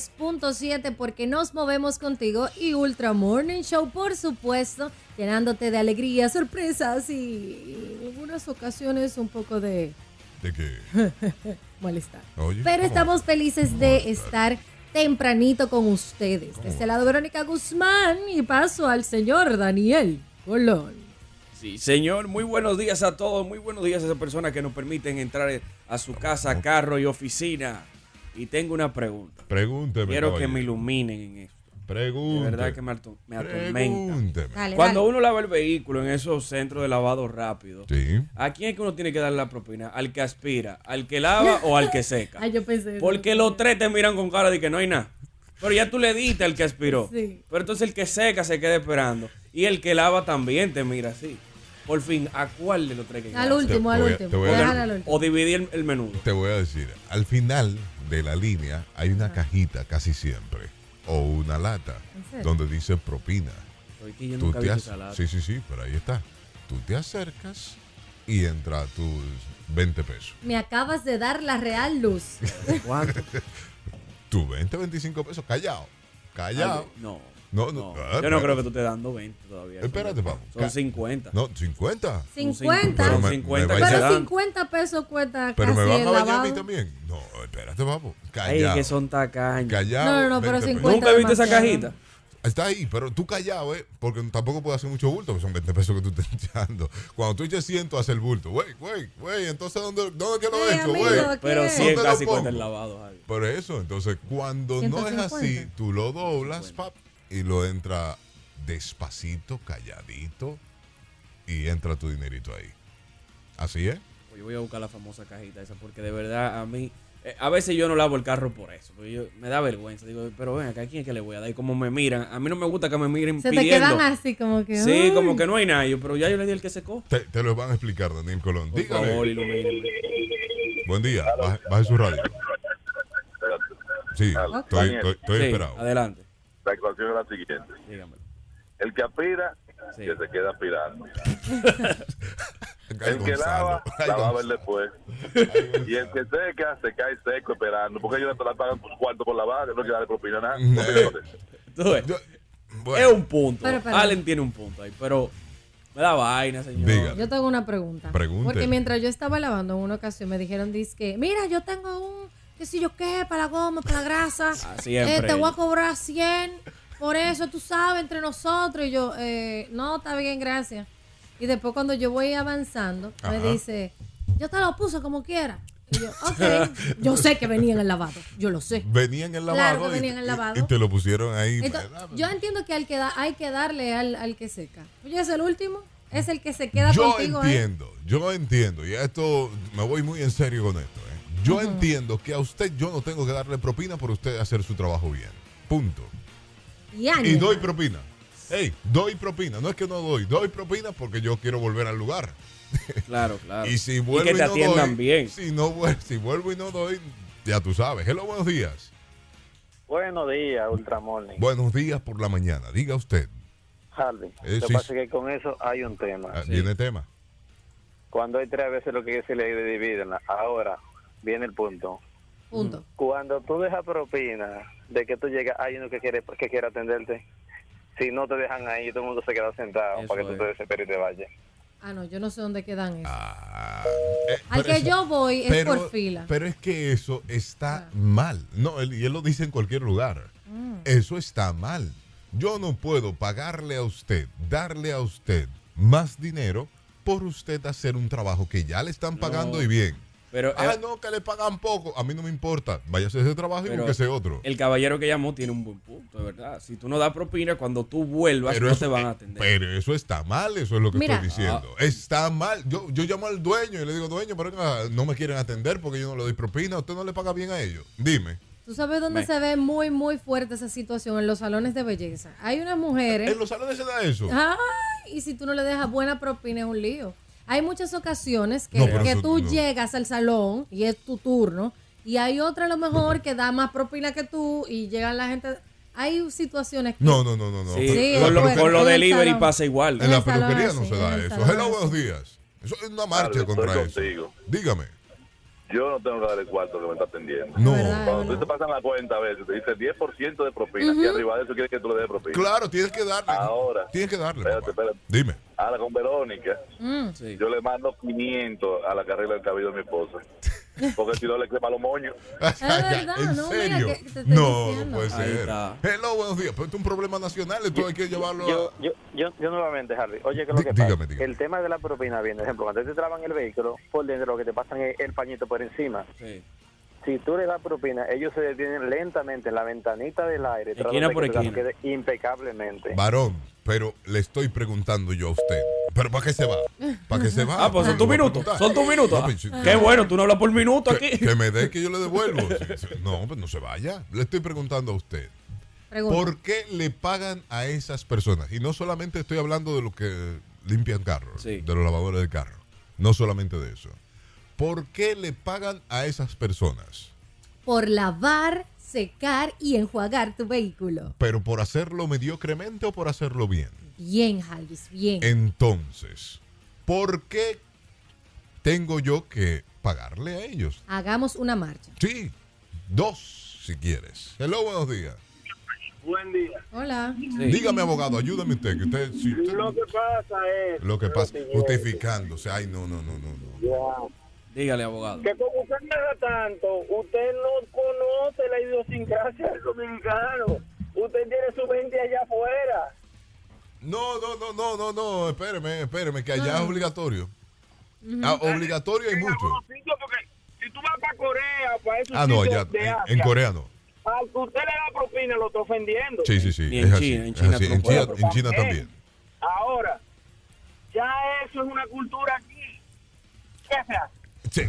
93.7 porque nos movemos contigo y Ultra Morning Show, por supuesto, llenándote de alegría, sorpresas y en algunas ocasiones un poco de ¿De qué? malestar. Oye, Pero ¿cómo? estamos felices de estar tempranito con ustedes. De este lado, Verónica Guzmán y paso al señor Daniel Colón. Sí, señor, muy buenos días a todos, muy buenos días a esas personas que nos permiten entrar a su casa, carro y oficina. Y tengo una pregunta. Pregúnteme. Quiero que me iluminen en esto. De Pregunte. verdad que me, ato- me atormenta. Pregúnteme. Dale, Cuando dale. uno lava el vehículo en esos centros de lavado rápido, Sí. ¿a quién es que uno tiene que darle la propina? ¿Al que aspira, al que lava o al que seca? Ay, yo pensé. Porque los tres te miran con cara de que no hay nada. Pero ya tú le diste al que aspiró. Sí. Pero entonces el que seca se queda esperando. Y el que lava también te mira así. Por fin, ¿a cuál de los tres que Al último, al último. O dividir el, el menudo. Te voy a decir, al final de la línea hay una cajita casi siempre, o una lata, donde dice propina. Yo Tú nunca te vi ac- esa lata. sí, sí, sí, pero ahí está. Tú te acercas y entra tus 20 pesos. Me acabas de dar la real luz. ¿Cuánto? Tu 20, 25 pesos, callado. Callado. Ay, no. No, no, no. Yo no creo que tú estés dando 20 todavía. Espérate, vamos. Son Ca- 50. No, 50. 50. Son Pero me- 50 me Pero dan. 50 pesos cuesta Pero casi me van a bañar a mí también. No, espérate, vamos. Ay, Callado. que son tacaños. Callado. No, no, no, pero 20 pesos. 50 ¿Nunca viste esa cajita? Está ahí, pero tú callado, ¿eh? Porque tampoco puedes hacer mucho bulto, porque son 20 pesos que tú estás echando. Cuando tú eches 100, hace el bulto. Güey, güey, güey, entonces ¿dónde, dónde que lo Sí, he hecho, güey? Pero ¿Dónde 100 lo casi cuesta el lavado. Javi. Por eso, entonces, cuando no es 150. así, tú lo doblas, pap, y lo entra despacito, calladito, y entra tu dinerito ahí. Así es. Pues yo voy a buscar la famosa cajita esa porque de verdad a mí eh, a veces yo no lavo el carro por eso, porque yo, me da vergüenza. Digo, pero ven acá, ¿a quién es que le voy a dar? Y como me miran, a mí no me gusta que me miren Se te pidiendo. quedan así como que. Sí, como que no hay nadie, pero ya yo le di el que secó. Te, te lo van a explicar, Daniel Colón. Por Dígame. favor. Buen día. Baje, baje su radio. Sí, estoy, estoy, estoy Sí, esperado. adelante. La ecuación es la siguiente. Dígame. El que aspira, Sí. que se queda aspirando. El que lava, la va a ver después. Y el que seca, se cae seco esperando. Porque ellos no te la pagan tus cuartos por lavar, que no quiere darle propina nada. Propina no te- Tú ves, Yo- es un punto. Pero, pero- Allen tiene un punto ahí, pero me da vaina, señor. Yo tengo una pregunta. Pregunte. Porque mientras yo estaba lavando en una ocasión me dijeron, que mira, yo tengo un, qué sé yo qué, para la goma, para la grasa. Ah, siempre Eh, te voy a cobrar 100. Por eso, tú sabes, entre nosotros. Y yo, eh, no, está bien, gracias. Y después cuando yo voy avanzando, me dice, yo te lo puse como quiera. Y yo, ok. yo sé que venía en el lavado. Yo lo sé. venía en el Claro lavado. que y- venía en el lavado. Y, te lo pusieron ahí. Entonces, ¿verdad? yo entiendo que al que da- hay que darle al, al que seca. Oye, es el último. Es el que se queda yo contigo. ¿eh? entiendo, yo entiendo, y esto me voy muy en serio con esto. ¿Eh? Yo entiendo que a usted yo no tengo que darle propina por usted hacer su trabajo bien. Punto. Y, doy propina. Hey, doy propina. No es que no doy, doy propina porque yo quiero volver al lugar. Claro, claro. Y si vuelvo que y, te no atiendan doy, bien. Si, no, si vuelvo y no doy, ya tú sabes. Hello, buenos días. Buenos días, Ultramorning. Buenos días por la mañana. Diga usted. Harvey, Eh, lo que sí. pasa es que con eso hay un tema. Ah, Sí. Viene tema. Cuando hay tres veces lo que se le divide, ahora viene el punto. Punto. Cuando tú dejas propina de que tú llegas, hay uno que quiere que quiere atenderte. Si no te dejan ahí, todo el mundo se queda sentado Eso para que tú es. te desesperes y te vayas. Ah, no, yo no sé dónde quedan esos. Ah, eh, Al que eso- yo voy es por fila. Pero es que eso está Ah. mal. No, él, y él lo dice en cualquier lugar. Mm. Eso está mal. Yo no puedo pagarle a usted, darle a usted más dinero por usted hacer un trabajo que ya le están pagando No. y bien. Pero Ah, eh, no, que le pagan poco. A mí no me importa. Váyase a ese trabajo y búsquese otro. el caballero que llamó tiene un buen punto, de verdad. Si tú no das propina, cuando tú vuelvas, Pero no eso, te van a eh, atender. pero eso está mal, eso es lo que Mira. estoy diciendo. Está mal. Yo, yo llamo al dueño y le digo, dueño, pero no me quieren atender porque yo no le doy propina. Usted no le paga bien a ellos. Dime. ¿Tú sabes dónde Me- se ve muy, muy fuerte esa situación? En los salones de belleza. Hay unas mujeres. En los salones se da eso. Ay, y si tú no le dejas buena propina es un lío. Hay muchas ocasiones que, No, que eso tú no. llegas al salón y es tu turno y hay otra a lo mejor que da más propina que tú y llegan la gente. Hay situaciones que... No, no, no, no. no. Sí, Sí, con, lo, con lo delivery pasa igual. En En la peluquería no se da eso. Hello, buenos días. Eso es una marcha Claro, contra eso. contigo. Dígame. Yo no tengo que dar el cuarto que me está atendiendo. No. Cuando tú te pasan la cuenta a veces, te dice 10% de propina. Y arriba de eso quiere que tú le des propina. Claro, tienes que darle. Ahora. Tienes que darle. Espérate, papá. espérate. Dime. Ahora con Verónica, Mm. Sí. yo le mando 500 a la carrera del cabello de mi esposa. Porque si no le crema los moños. Es verdad, ¿En no, mira serio? que te estoy no, diciendo. no puede ser. Hello, buenos días. Pero esto es un problema nacional, esto hay que llevarlo Yo, a... yo, yo, yo nuevamente, Harvey, oye, que lo que dígame, pasa, dígame. el tema de la propina, bien, por ejemplo, cuando te traban el vehículo, por dentro lo que te pasan es el pañito por encima. Sí. Si tú le das propina, ellos se detienen lentamente en la ventanita del aire, Esquina por que esquina. impecablemente. Varón, pero le estoy preguntando yo a usted. ¿Pero para qué se va? ¿Para qué se va? Ah, pues son tus minutos. Son tus minutos. No, pues, Qué bueno, tú no hablas por minuto que, aquí. que me dé que yo le devuelvo. No, pues no se vaya. Le estoy preguntando a usted. Pregunta. ¿Por qué le pagan a esas personas? Y no solamente estoy hablando de los que limpian carros, Sí. de los lavadores de carro. No solamente de eso. ¿Por qué le pagan a esas personas? Por lavar, secar y enjuagar tu vehículo. ¿Pero por hacerlo mediocremente o por hacerlo bien? Bien, Jalvis, bien. Entonces, ¿por qué tengo yo que pagarle a ellos? Hagamos una marcha. Sí, dos si quieres. Hello, buenos días. Buen día. Hola. Sí. Dígame, abogado, ayúdame usted. Que usted, si usted- Lo que pasa es. lo que pasa, justificándose. Ay, no, no, no, no. no. Ya. Dígale, abogado. Que como usted viaja tanto, usted no conoce la idiosincrasia del dominicano. Usted tiene su gente allá afuera. No, no, no, no, no, no, espéreme, espéreme, que allá Ah. es obligatorio. Ah, obligatorio hay mucho. Porque si tú vas para Corea, para esos Ah, no, allá, de en, Asia, en Corea no. al que usted le da propina, lo está ofendiendo. Sí, sí, sí. Es en así, China, en es China así. tú no En China, puedes. en China Eh, también. Ahora, ya eso es una cultura aquí. ¿Qué se hace? Sí,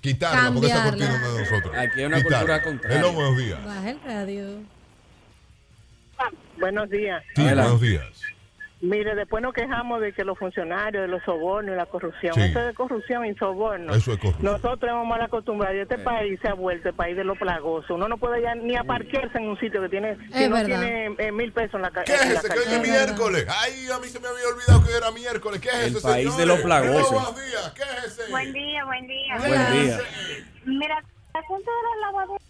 quitarla, porque esa cortina no es de nosotros. Aquí hay una Quitarla. cultura contraria. Hello, buenos días. Baja el radio. Buenos días. Sí, Adelante. buenos días. Mire, después nos quejamos de que los funcionarios, de los sobornos y la corrupción. Sí. Eso es de corrupción y soborno. Eso es corrupción. Nosotros hemos mal acostumbrado. Y este Sí. país se ha vuelto el país de los plagosos. Uno no puede ya ni aparquearse en un sitio que tiene que no tiene eh, mil pesos en la, ca- ¿Qué en es la ese? Que hoy es miércoles. Ay, a mí se me había olvidado que era miércoles. ¿Qué es El ese, país de señores? los plagosos. Buenos días. ¿Qué es ese? Buen día, buen día. Buen día. Mira, el asunto de la lavadora local,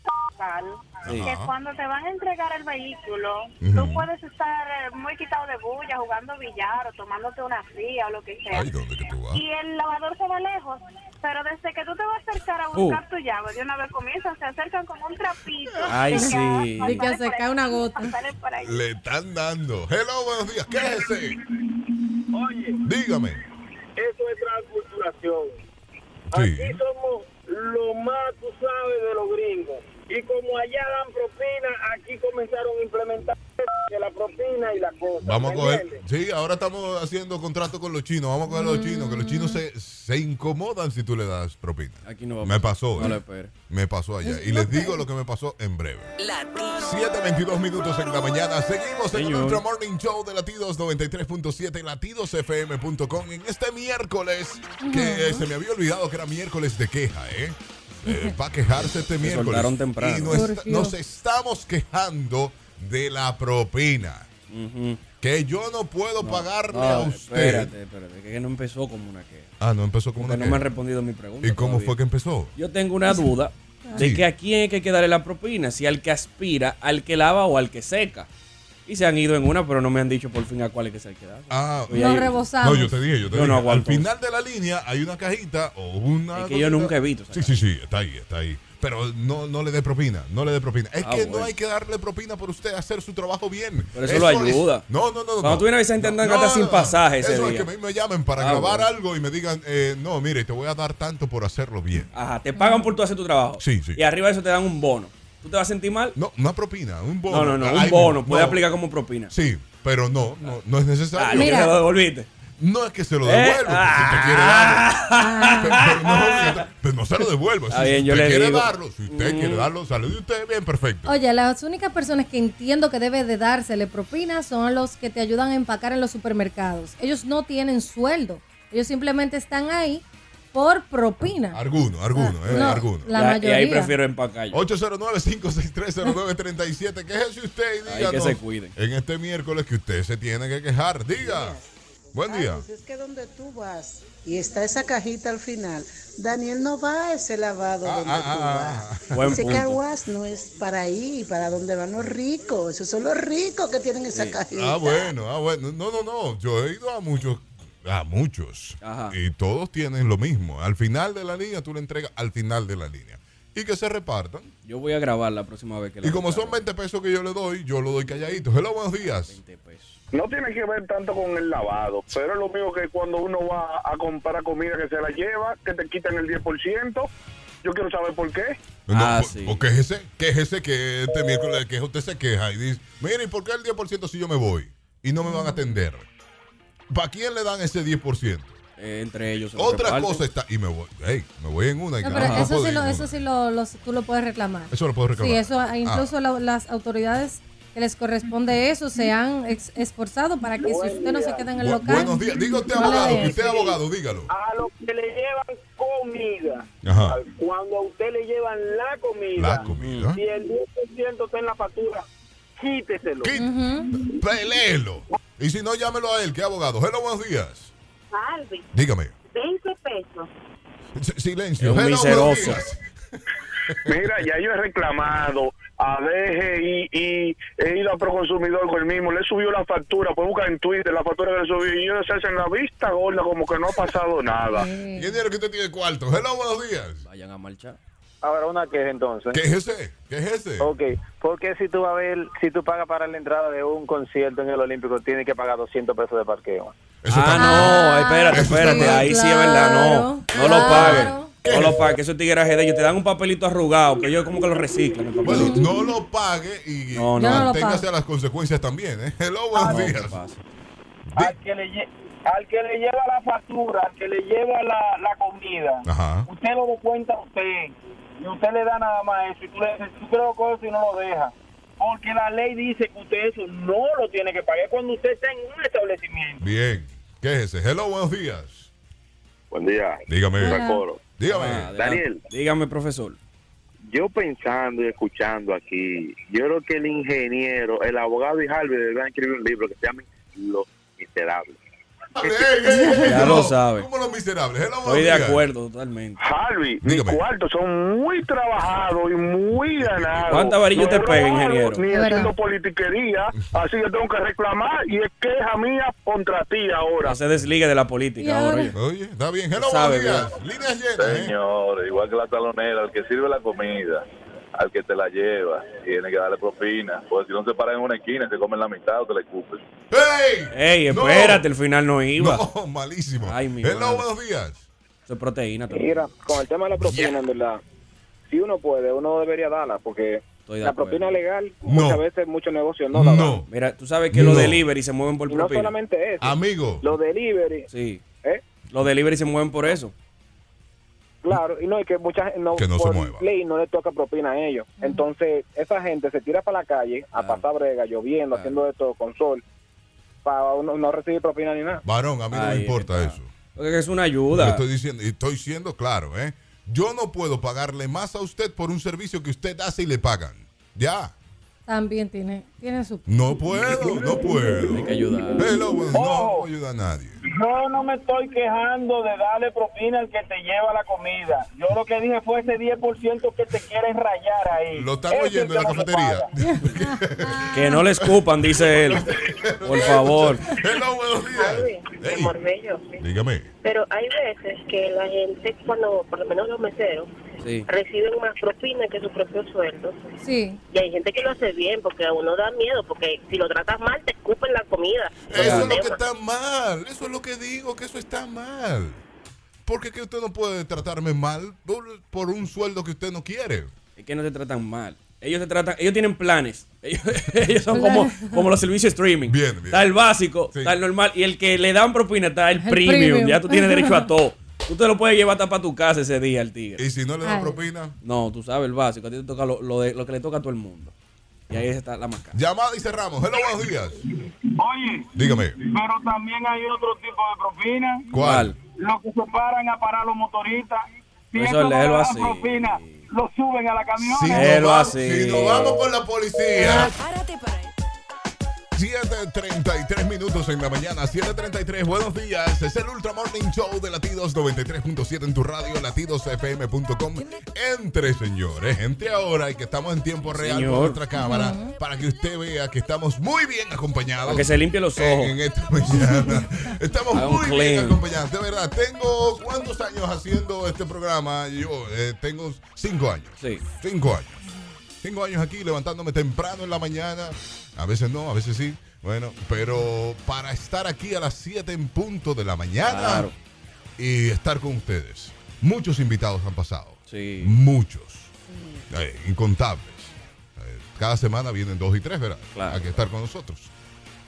Sí. que cuando te van a entregar el vehículo, Ujú. tú puedes estar eh, muy quitado de bulla, jugando billar o tomándote una fría o lo que sea. Ay, ¿dónde que tú vas? Y el lavador se va lejos. Pero desde que tú te vas a acercar a Uh. buscar tu llave, de una vez comienzan, se acercan como un trapito. Ay, Y que sí. a- Y que pasarle se por cae ahí, una gota. Le están dando. Hello, buenos días. ¿Qué es ese? Oye, Dígame. eso es transculturación. Sí. Aquí somos lo más, tú sabes, de los gringos. Y como allá dan propina, aquí comenzaron a implementar que la propina y la cosa. Vamos a ¿me coger. Sí, ahora estamos haciendo contrato con los chinos. Vamos a coger a los chinos, que los chinos se, se incomodan si tú le das propina. Aquí no va a Me pasó. No eh. Me pasó allá. Y les digo lo que me pasó en breve. 7.22 minutos en la mañana. Seguimos en el Señor. Ultra Morning Show de Latidos 93.7 latidosfm.com en este miércoles que se me había olvidado que era miércoles de queja, ¿eh? Para quejarse este miércoles. temprano. Y nos, estamos quejando de la propina. Que yo no puedo pagarle No, a usted. Espérate, espérate, que no empezó como una queja. Ah, no empezó como Porque una no me han queja. respondido mi pregunta. ¿Y cómo todavía. fue que empezó? Yo tengo una duda de Sí. que a quién hay que darle la propina, si al que aspira, al que lava o al que seca. Y se han ido en una, pero no me han dicho por fin a cuál es que se hay que dar. Ah, Nos ahí- rebosamos. No, yo te dije, yo te Yo dije. no Al final de la línea hay una cajita o una. Es que yo nunca he visto Sí, sí, sí, está ahí, está ahí. Pero no, no le dé propina, no le dé propina. Es Ah, que no hay que darle propina por usted hacer su trabajo bien. Pero eso lo ayuda. es- no, no, no. Cuando no. tú vienes a gente andan hasta sin pasaje ese Eso día. es que a mí me llamen para Ah, grabar bueno. algo y me digan, eh, no, mire, te voy a dar tanto por hacerlo bien. Ajá, te pagan por tú hacer tu trabajo. Sí, sí. Y arriba de eso te dan un bono. ¿Tú te vas a sentir mal? No, una propina, un bono. No, no, no, un bono. Puede No. aplicar como propina. Sí, pero no, no, no es necesario. Ah, Mira. que lo devolviste. No es que se lo Eh, devuelva, si usted quiere darlo. ah. Pero, pero no, pero no se lo devuelva. Está si bien, usted quiere digo. darlo, si usted Mm. quiere darlo, sale de usted, bien, perfecto. Oye, las únicas personas que entiendo que debe de dársele propina son los que te ayudan a empacar en los supermercados. Ellos no tienen sueldo. Ellos simplemente están ahí por propina. Alguno, alguno, eh, No, alguno. la Y a- Y mayoría. ahí prefiero empacar yo. 809-5630937. Quéjese usted y Ay, díganos que se cuiden. en este miércoles que usted se tiene que quejar. Diga. Buen día. Pues es que donde tú vas, y está esa cajita al final, Daniel no va a ese lavado Ah, donde ah, tú ah, vas. ah. Buen ese punto. car wash no es para ahí, para donde van los ricos. Esos son los ricos que tienen esa cajita. Ah, bueno, ah, bueno. No, no, no. Yo he ido a muchos, a muchos. Y todos tienen lo mismo. Al final de la línea, tú le entregas al final de la línea. Y que se repartan. Yo voy a grabar la próxima vez que la Y como son 20 pesos que yo le doy, yo lo doy calladito. Hello, buenos días. No tiene que ver tanto con el lavado, pero es lo mismo que cuando uno va a comprar comida que se la lleva, que te quitan el 10%. Yo quiero saber por qué. No, Ah, o- O quéjese, quéjese que este miércoles que usted se queja y dice, mire, ¿y por qué el 10% si yo me voy? Y no me van a atender. ¿Para quién le dan ese 10%? Eh, entre ellos. Otra cosa está, y me voy, hey, me voy en una. y No, pero uno eso sí, lo, eso sí lo, tú lo puedes reclamar. Eso lo puedo reclamar. Sí, eso Ah. incluso la- las autoridades que les corresponde eso se han ex- esforzado para que si usted no se queda en el Bu- local. buenos días. Diga usted, no abogado, que usted es abogado, dígalo. A los que le llevan comida, Ajá. cuando a usted le llevan la comida, La comida. si el 10% está en la factura, quíteselo. Peléelo. Y si no, llámelo a él, que es abogado. Hello, buenos días. Alvin, Dígame. 20 pesos. S- Silencio. Es un Hello, miseroso. buenos días. Mira, ya yo he reclamado a DGI y he ido a Proconsumidor con el mismo, le he subido la factura, puede buscar en Twitter la factura que le subí y ellos se hacen la vista gorda como que no ha pasado nada. ¿Quién dice que usted tiene cuarto? Hello, buenos días. Vayan a marchar. Ahora, una queja entonces. ¿Qué es ese? ¿Qué es ese? Ok, porque si tú vas a ver, si tú pagas para la entrada de un concierto en el Olímpico, tienes que pagar 200 pesos de parqueo. ah, no, espérate, espérate. Ahí sí es verdad, no. No lo claro. pagues. No lo pagues, eso es tigueraje de ellos. Te dan un papelito arrugado, que ellos como que lo reciclan. El Bueno, no lo pague y No, no. Yo no lo téngase pago. a las consecuencias también. ¿eh? Hello, buenos No, ¿qué días. Al que le, al que le lleva la factura, al que le lleva la, la comida, Ajá. usted lo descuenta a usted y usted le da nada más eso y tú le dices, tú creo que eso y no lo deja. Porque la ley dice que usted eso no lo tiene que pagar cuando usted está en un establecimiento. Bien. ¿Qué es ese? Hello, buenos días. Buen día. Dígame. Dígame. Ah, Daniel. Dígame, profesor. Yo pensando y escuchando aquí, yo creo que el ingeniero, el abogado y Harvey deberían escribir un libro que se llame Los Miserables. Ya lo sabe. ¿Cómo los miserables? Hello, Estoy de acuerdo totalmente. Harvey, mis cuartos son muy trabajados y muy ganados. ¿Cuántas varillas No te pega, ingeniero? Ni haciendo politiquería, así que tengo que reclamar y es queja mía contra ti ahora. No se desligue de la política ahora. oye. Está bien. Hello, Sabe buenos días. Líneas llenas. ¿eh? Señor, igual que la talonera, el que sirve la comida, al que te la lleva, tiene que darle propina. Porque si no se paran en una esquina, se comen la mitad o te la escupen. ¡Ey! Ey, espérate, el final no iba. No, malísimo. Ay, mi Hello, madre. buenos días. Eso es proteína también. Mira, con el tema de la propina, en verdad, si uno puede, uno debería darla, porque de la acuerdo. propina legal, No. muchas veces muchos negocios no la dan. Mira, tú sabes que No. los delivery se mueven por Y no propina. solamente eso. Amigo. Los delivery, Sí. ¿eh? Los delivery se mueven por eso. Claro, y no, y que mucha gente no, Que no se mueva. ley no le toca propina a ellos. Entonces, esa gente se tira para la calle a pasar brega, lloviendo, haciendo de todo con sol, para no, no recibir propina ni nada. Varón, a mí no me importa eso. Porque es una ayuda. estoy diciendo, y estoy siendo claro, ¿eh? Yo no puedo pagarle más a usted por un servicio que usted hace y le pagan. Ya. También tiene, tiene su... No puedo, no puedo. Hay que ayudar. Hello, bueno, no puedo ayudar a nadie. Yo no me estoy quejando de darle propina al que te lleva la comida. Yo lo que dije fue ese 10% que te quieren rayar ahí. Lo están Ese oyendo en la que no se cafetería. Que no le escupan, dice él. Por favor. Hello, buenos días. de Marbella, sí. Dígame. Pero hay veces que la gente, cuando, por lo menos los meseros, Sí. reciben más propina que su propio sueldo. Sí. Y hay gente que lo hace bien, porque a uno da miedo, porque si lo tratas mal, te escupen la comida. Eso es lo que está mal. Eso es lo que digo, que eso está mal. Porque que usted no puede tratarme mal por, por un sueldo que usted no quiere. Es que no te tratan mal. Ellos te tratan, ellos tienen planes. Ellos, ellos son como, como los servicios streaming. Bien, bien. Está el básico, está el normal. Y el que le dan propina está el, El premium. premium. Ya tú tienes derecho a todo. Tú te lo puedes llevar hasta para tu casa ese día el tigre. ¿Y si no le dan propina? No, tú sabes el básico. A ti te toca lo, lo de- lo que le toca a todo el mundo. Y ahí está la máscara. Llamada y cerramos. Hello, buenos días. Oye, Dígame. pero también hay otro tipo de propina. ¿Cuál? Los que se paran a parar los motoristas. Si Eso léelo así. propina, lo suben a la camioneta. Si Léelo así. si nos vamos con la policía. 7.33 minutos en la mañana, 7.33, buenos días. Es el Ultra Morning Show de Latidos 93.7 en tu radio, latidosfm.com. Entre, señores, entre ahora y que estamos en tiempo real Señor. con nuestra cámara para que usted vea que estamos muy bien acompañados. Para que se limpie los ojos. En esta mañana. Estamos muy bien acompañados. De verdad, tengo cuántos años haciendo este programa. Yo eh, tengo cinco años. Sí. Cinco años. Cinco años aquí levantándome temprano en la mañana. A veces no, a veces sí. Bueno, pero para estar aquí a las 7 en punto de la mañana Claro. y estar con ustedes. Muchos invitados han pasado. Sí. Muchos. Eh, incontables. Eh, cada semana vienen dos y tres, ¿verdad? Hay que estar con nosotros.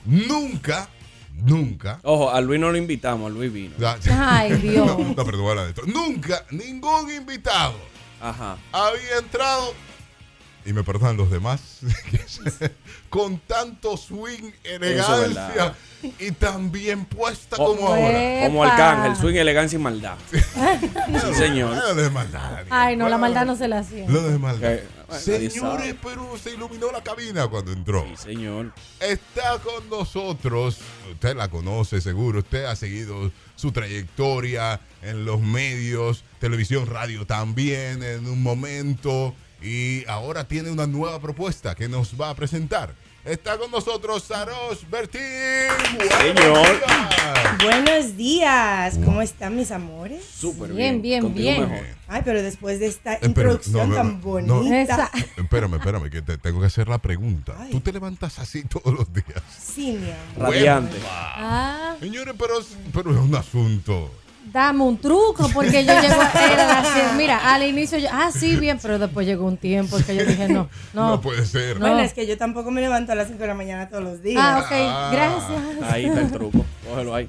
Nunca, nunca. Ojo, a Luis no lo invitamos, a Luis vino. Ay, Dios. No, no, esto. Nunca, ningún invitado Ajá. había entrado, y me perdonan los demás, con tanto swing, elegancia y tan bien puesta Co- como ahora. Como Arcángel, swing, elegancia y maldad. sí, señor. Nada de maldad. Ay, no, la maldad no se la hacía. Lo de maldad. Nadie Señores, pero se iluminó la cabina cuando entró. Sí, señor. Está con nosotros, usted la conoce seguro, usted ha seguido su trayectoria en los medios, televisión, radio también en un momento y ahora tiene una nueva propuesta que nos va a presentar. Está con nosotros Saros Bertín. Señor. Buenos días, ¿cómo están mis amores? Súper Bien, bien, bien. mejor. Ay, pero después de esta Espérame, introducción no, no, tan no, no. bonita. Esa- Espérame, espérame, que te tengo que hacer la pregunta. ¿Tú te levantas así todos los días? Sí, mi amor. Radiante. Ah, Señores, pero, es- pero es un asunto. Dame un truco, porque yo llego a las- Mira, al inicio yo, ah, sí, bien, pero después llegó un tiempo que yo dije, no, no. No puede ser. Bueno, es que yo tampoco me levanto a las 5 de la mañana todos los días. Ah, ok, gracias. Ahí está el truco. Cógelo ahí.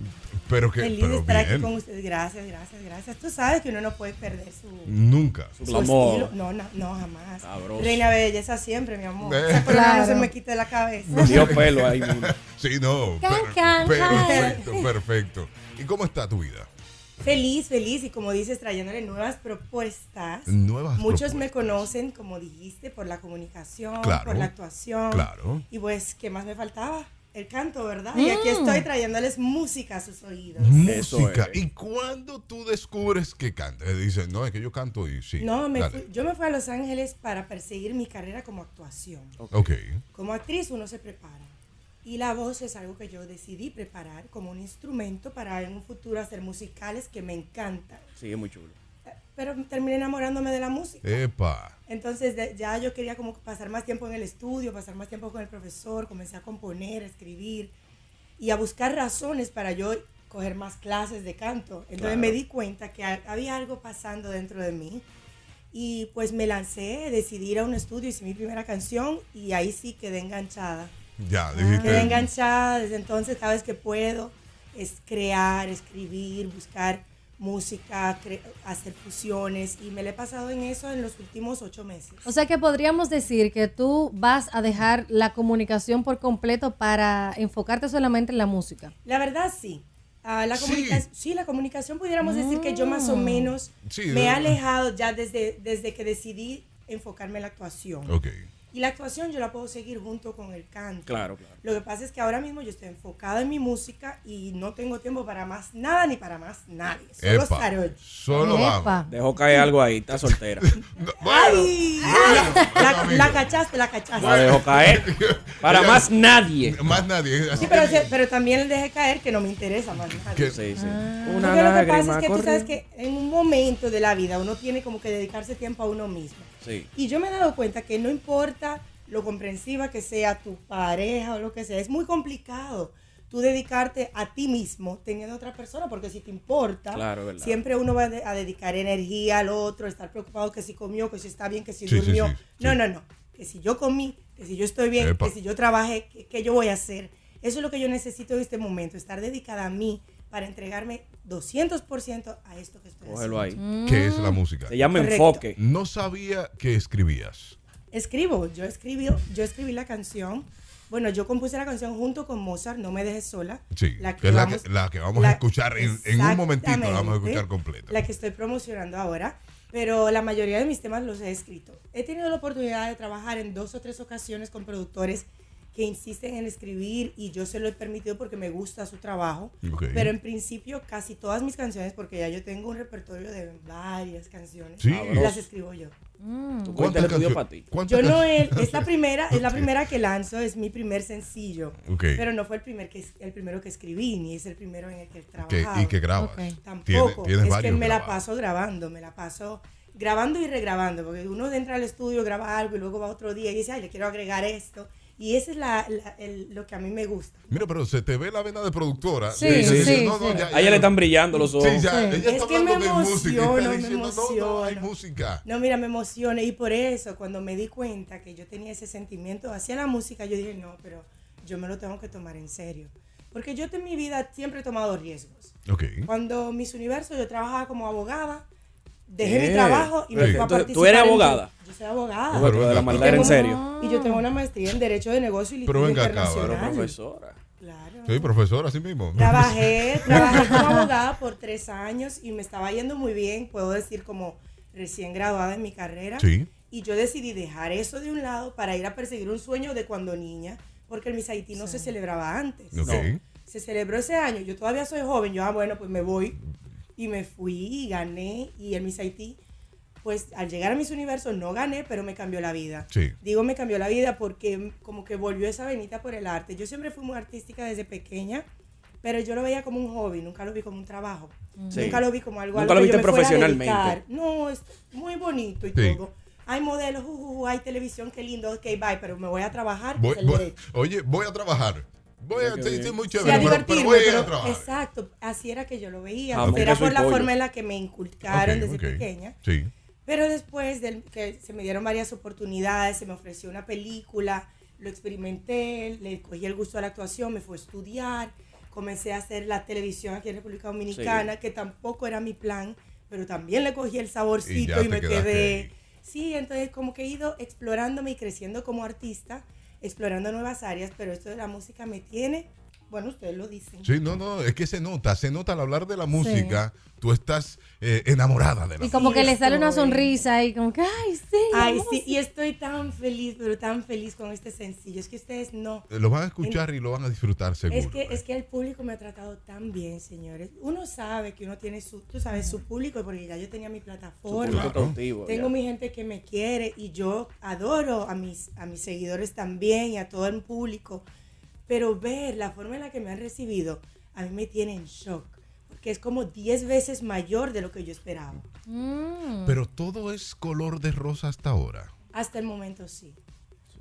Pero que, Feliz de pero estar aquí bien. con ustedes. Gracias, gracias, gracias. Tú sabes que uno no puede perder su, Nunca. Su su glamour. No, no, no, jamás. Sabroso. Reina de belleza siempre, mi amor. Eh. Esa corona no Claro. se me quite de la cabeza. Dio pelo ahí. Sí, no. Can, perfecto, perfecto. ¿Y cómo está tu vida? Feliz, feliz y como dices, trayéndole nuevas propuestas. Nuevas Muchos me conocen, como dijiste, por la comunicación, Claro, por la actuación. claro. Y pues, ¿qué más me faltaba? El canto, ¿verdad? Y aquí estoy trayéndoles música a sus oídos. Música. es. ¿Y cuándo tú descubres que cantas? Dices, no, es que yo canto y sí. No, me fui- yo me fui a Los Ángeles para perseguir mi carrera como actuación. Ok. Como actriz uno se prepara. Y la voz es algo que yo decidí preparar como un instrumento para en un futuro hacer musicales que me encantan. Sí, es muy chulo. Pero terminé enamorándome de la música. Epa. Entonces de- ya yo quería como pasar más tiempo en el estudio, pasar más tiempo con el profesor, comencé a componer, a escribir y a buscar razones para yo coger más clases de canto. Entonces Claro. me di cuenta que ha- había algo pasando dentro de mí y pues me lancé, decidí ir a un estudio, hice mi primera canción y ahí sí quedé enganchada. Ya, Quedé dijiste. enganchada, desde entonces cada vez que puedo es crear, escribir, buscar música, hacer fusiones y me la he pasado en eso en los últimos ocho meses. O sea que podríamos decir que tú vas a dejar la comunicación por completo para enfocarte solamente en la música. La verdad sí. Ah, la Sí. sí, la comunicación pudiéramos decir que yo más o menos Sí, me he alejado ya desde, desde que decidí enfocarme en la actuación. Ok. Y la actuación yo la puedo seguir junto con el canto. Claro, claro. Lo que pasa es que ahora mismo yo estoy enfocada en mi música y no tengo tiempo para más nada ni para más nadie. Solo Epa. Solo vamos. Dejó caer algo ahí, está soltera. ¡Ay! La, la- amigo. la cachaste, la cachaste. La dejó caer. Para Ella- más nadie. Más nadie. Sí, pero, pero también le dejé caer que no me interesa más nadie. Sí, sí. Porque Una lo que pasa es que tú sabes que en un momento de la vida uno tiene como que dedicarse tiempo a uno mismo. Sí. Y yo me he dado cuenta que no importa lo comprensiva que sea tu pareja o lo que sea, es muy complicado tú dedicarte a ti mismo teniendo otra persona, porque si te importa, Claro, siempre uno va a dedicar energía al otro, estar preocupado que si comió, que si está bien, que si Sí, durmió. sí, no, sí. no, no. Que si yo comí, que si yo estoy bien, Epa. que si yo trabajé, que, que yo voy a hacer. Eso es lo que yo necesito en este momento, estar dedicada a mí para entregarme 200% a esto que estoy Cógelo haciendo. ahí. ¿Qué es la música? Se llama Correcto. enfoque. No sabía que escribías. Escribo, yo escribí, yo escribí la canción. Bueno, yo compuse la canción junto con Mozart, No me dejes sola. Sí, La que es la vamos- que, la que vamos la- a escuchar en, en un momentito, la vamos a escuchar completa. La que estoy promocionando ahora. Pero la mayoría de mis temas los he escrito. He tenido la oportunidad de trabajar en dos o tres ocasiones con productores que insisten en escribir y yo se lo he permitido porque me gusta su trabajo. Ok. Pero en principio casi todas mis canciones, porque ya yo tengo un repertorio de varias canciones, Sí. las escribo yo. Tu cuenta el estudio para ti. Yo no es, es la primera, es la primera que lanzo, es mi primer sencillo. Pero no fue el primer que el primero que escribí, ni es el primero en el que he Que- trabajado. y que grabas. Tampoco. Tienes es que me la paso grabando, me la paso grabando y regrabando, porque uno entra al estudio, graba algo y luego va otro día y dice, ay, le quiero agregar esto. Y eso es la, la- el- lo que a mí me gusta. Mira, pero se te ve la vena de productora. Sí, sí, sí, no, no, sí. ya- A ella le están brillando los ojos. Sí, ya, ella Es está que me emociono, me diciendo, no, no, hay emociono. música. No, mira, me emociona y por eso cuando me di cuenta que yo tenía ese sentimiento hacia la música, yo dije, no, pero yo me lo tengo que tomar en serio. Porque yo en mi vida siempre he tomado riesgos. Ok. Cuando Miss Universo yo trabajaba como abogada, dejé Eh, mi trabajo y me fui a ¿Tú- participar. tú eres en- abogada? Yo soy abogada. Pero de la maldad en serio. Y yo tengo una maestría en Derecho de Negocio y Pero Litigio venga acá, Internacional. pero profesora. Soy profesor así mismo. Trabajé, trabajé como abogada por tres años y me estaba yendo muy bien, puedo decir como recién graduada en mi carrera. Sí. Y yo decidí dejar eso de un lado para ir a perseguir un sueño de cuando niña, porque el Miss Haití no se celebraba antes. Ok. No. Se celebró ese año, yo todavía soy joven, yo, ah, bueno, pues me voy. Y me fui y gané. Y el Miss Haití, pues al llegar a Miss Universo no gané, pero me cambió la vida. Sí. Digo me cambió la vida porque como que volvió esa venita por el arte. Yo siempre fui muy artística desde pequeña, pero yo lo veía como un hobby, nunca lo vi como un trabajo. Sí. Nunca lo vi como algo, Nunca algo lo que yo viste me a profesionalmente. dedicar. No, es muy bonito y Sí. todo. Hay modelos, uh, uh, uh, hay televisión, qué lindo, ok, bye, pero me voy a trabajar. Voy- voy- oye, voy a trabajar. Voy a, sí, sí, muy Sí, a chévere, pero, pero divertirme, voy a ir pero- a trabajar. exacto, así era que yo lo veía. Jamón, era por y la pollo. forma en la que me inculcaron Ok, desde ok. pequeña. Sí. Pero después de que se me dieron varias oportunidades, se me ofreció una película, lo experimenté, le cogí el gusto a la actuación, me fue a estudiar, comencé a hacer la televisión aquí en República Dominicana, que tampoco era mi plan, pero también le cogí el Y saborcito y, te me quedé. Sí, entonces como que he ido explorándome y creciendo como artista, explorando nuevas áreas, pero esto de la música me tiene, bueno, ustedes lo dicen. Sí, no, no, es que se nota, se nota al hablar de la música, tú estás eh, enamorada de la Y como que le sale una sonrisa y como que, ay, sí. Ay, sí, y estoy tan feliz, pero tan feliz con este sencillo. Es que ustedes no. Eh, Lo van a escuchar y lo van a disfrutar seguro. Es que, es que el público me ha tratado tan bien, señores. Uno sabe que uno tiene su, tú sabes, su público, porque ya yo tenía mi plataforma. público cautivo, Tengo ya. mi gente que me quiere y yo adoro a mis, a mis seguidores también y a todo el público. Pero ver la forma en la que me han recibido, a mí me tiene en shock. Porque es como 10 veces mayor de lo que yo esperaba. Pero todo es color de rosa hasta ahora. Hasta el momento sí.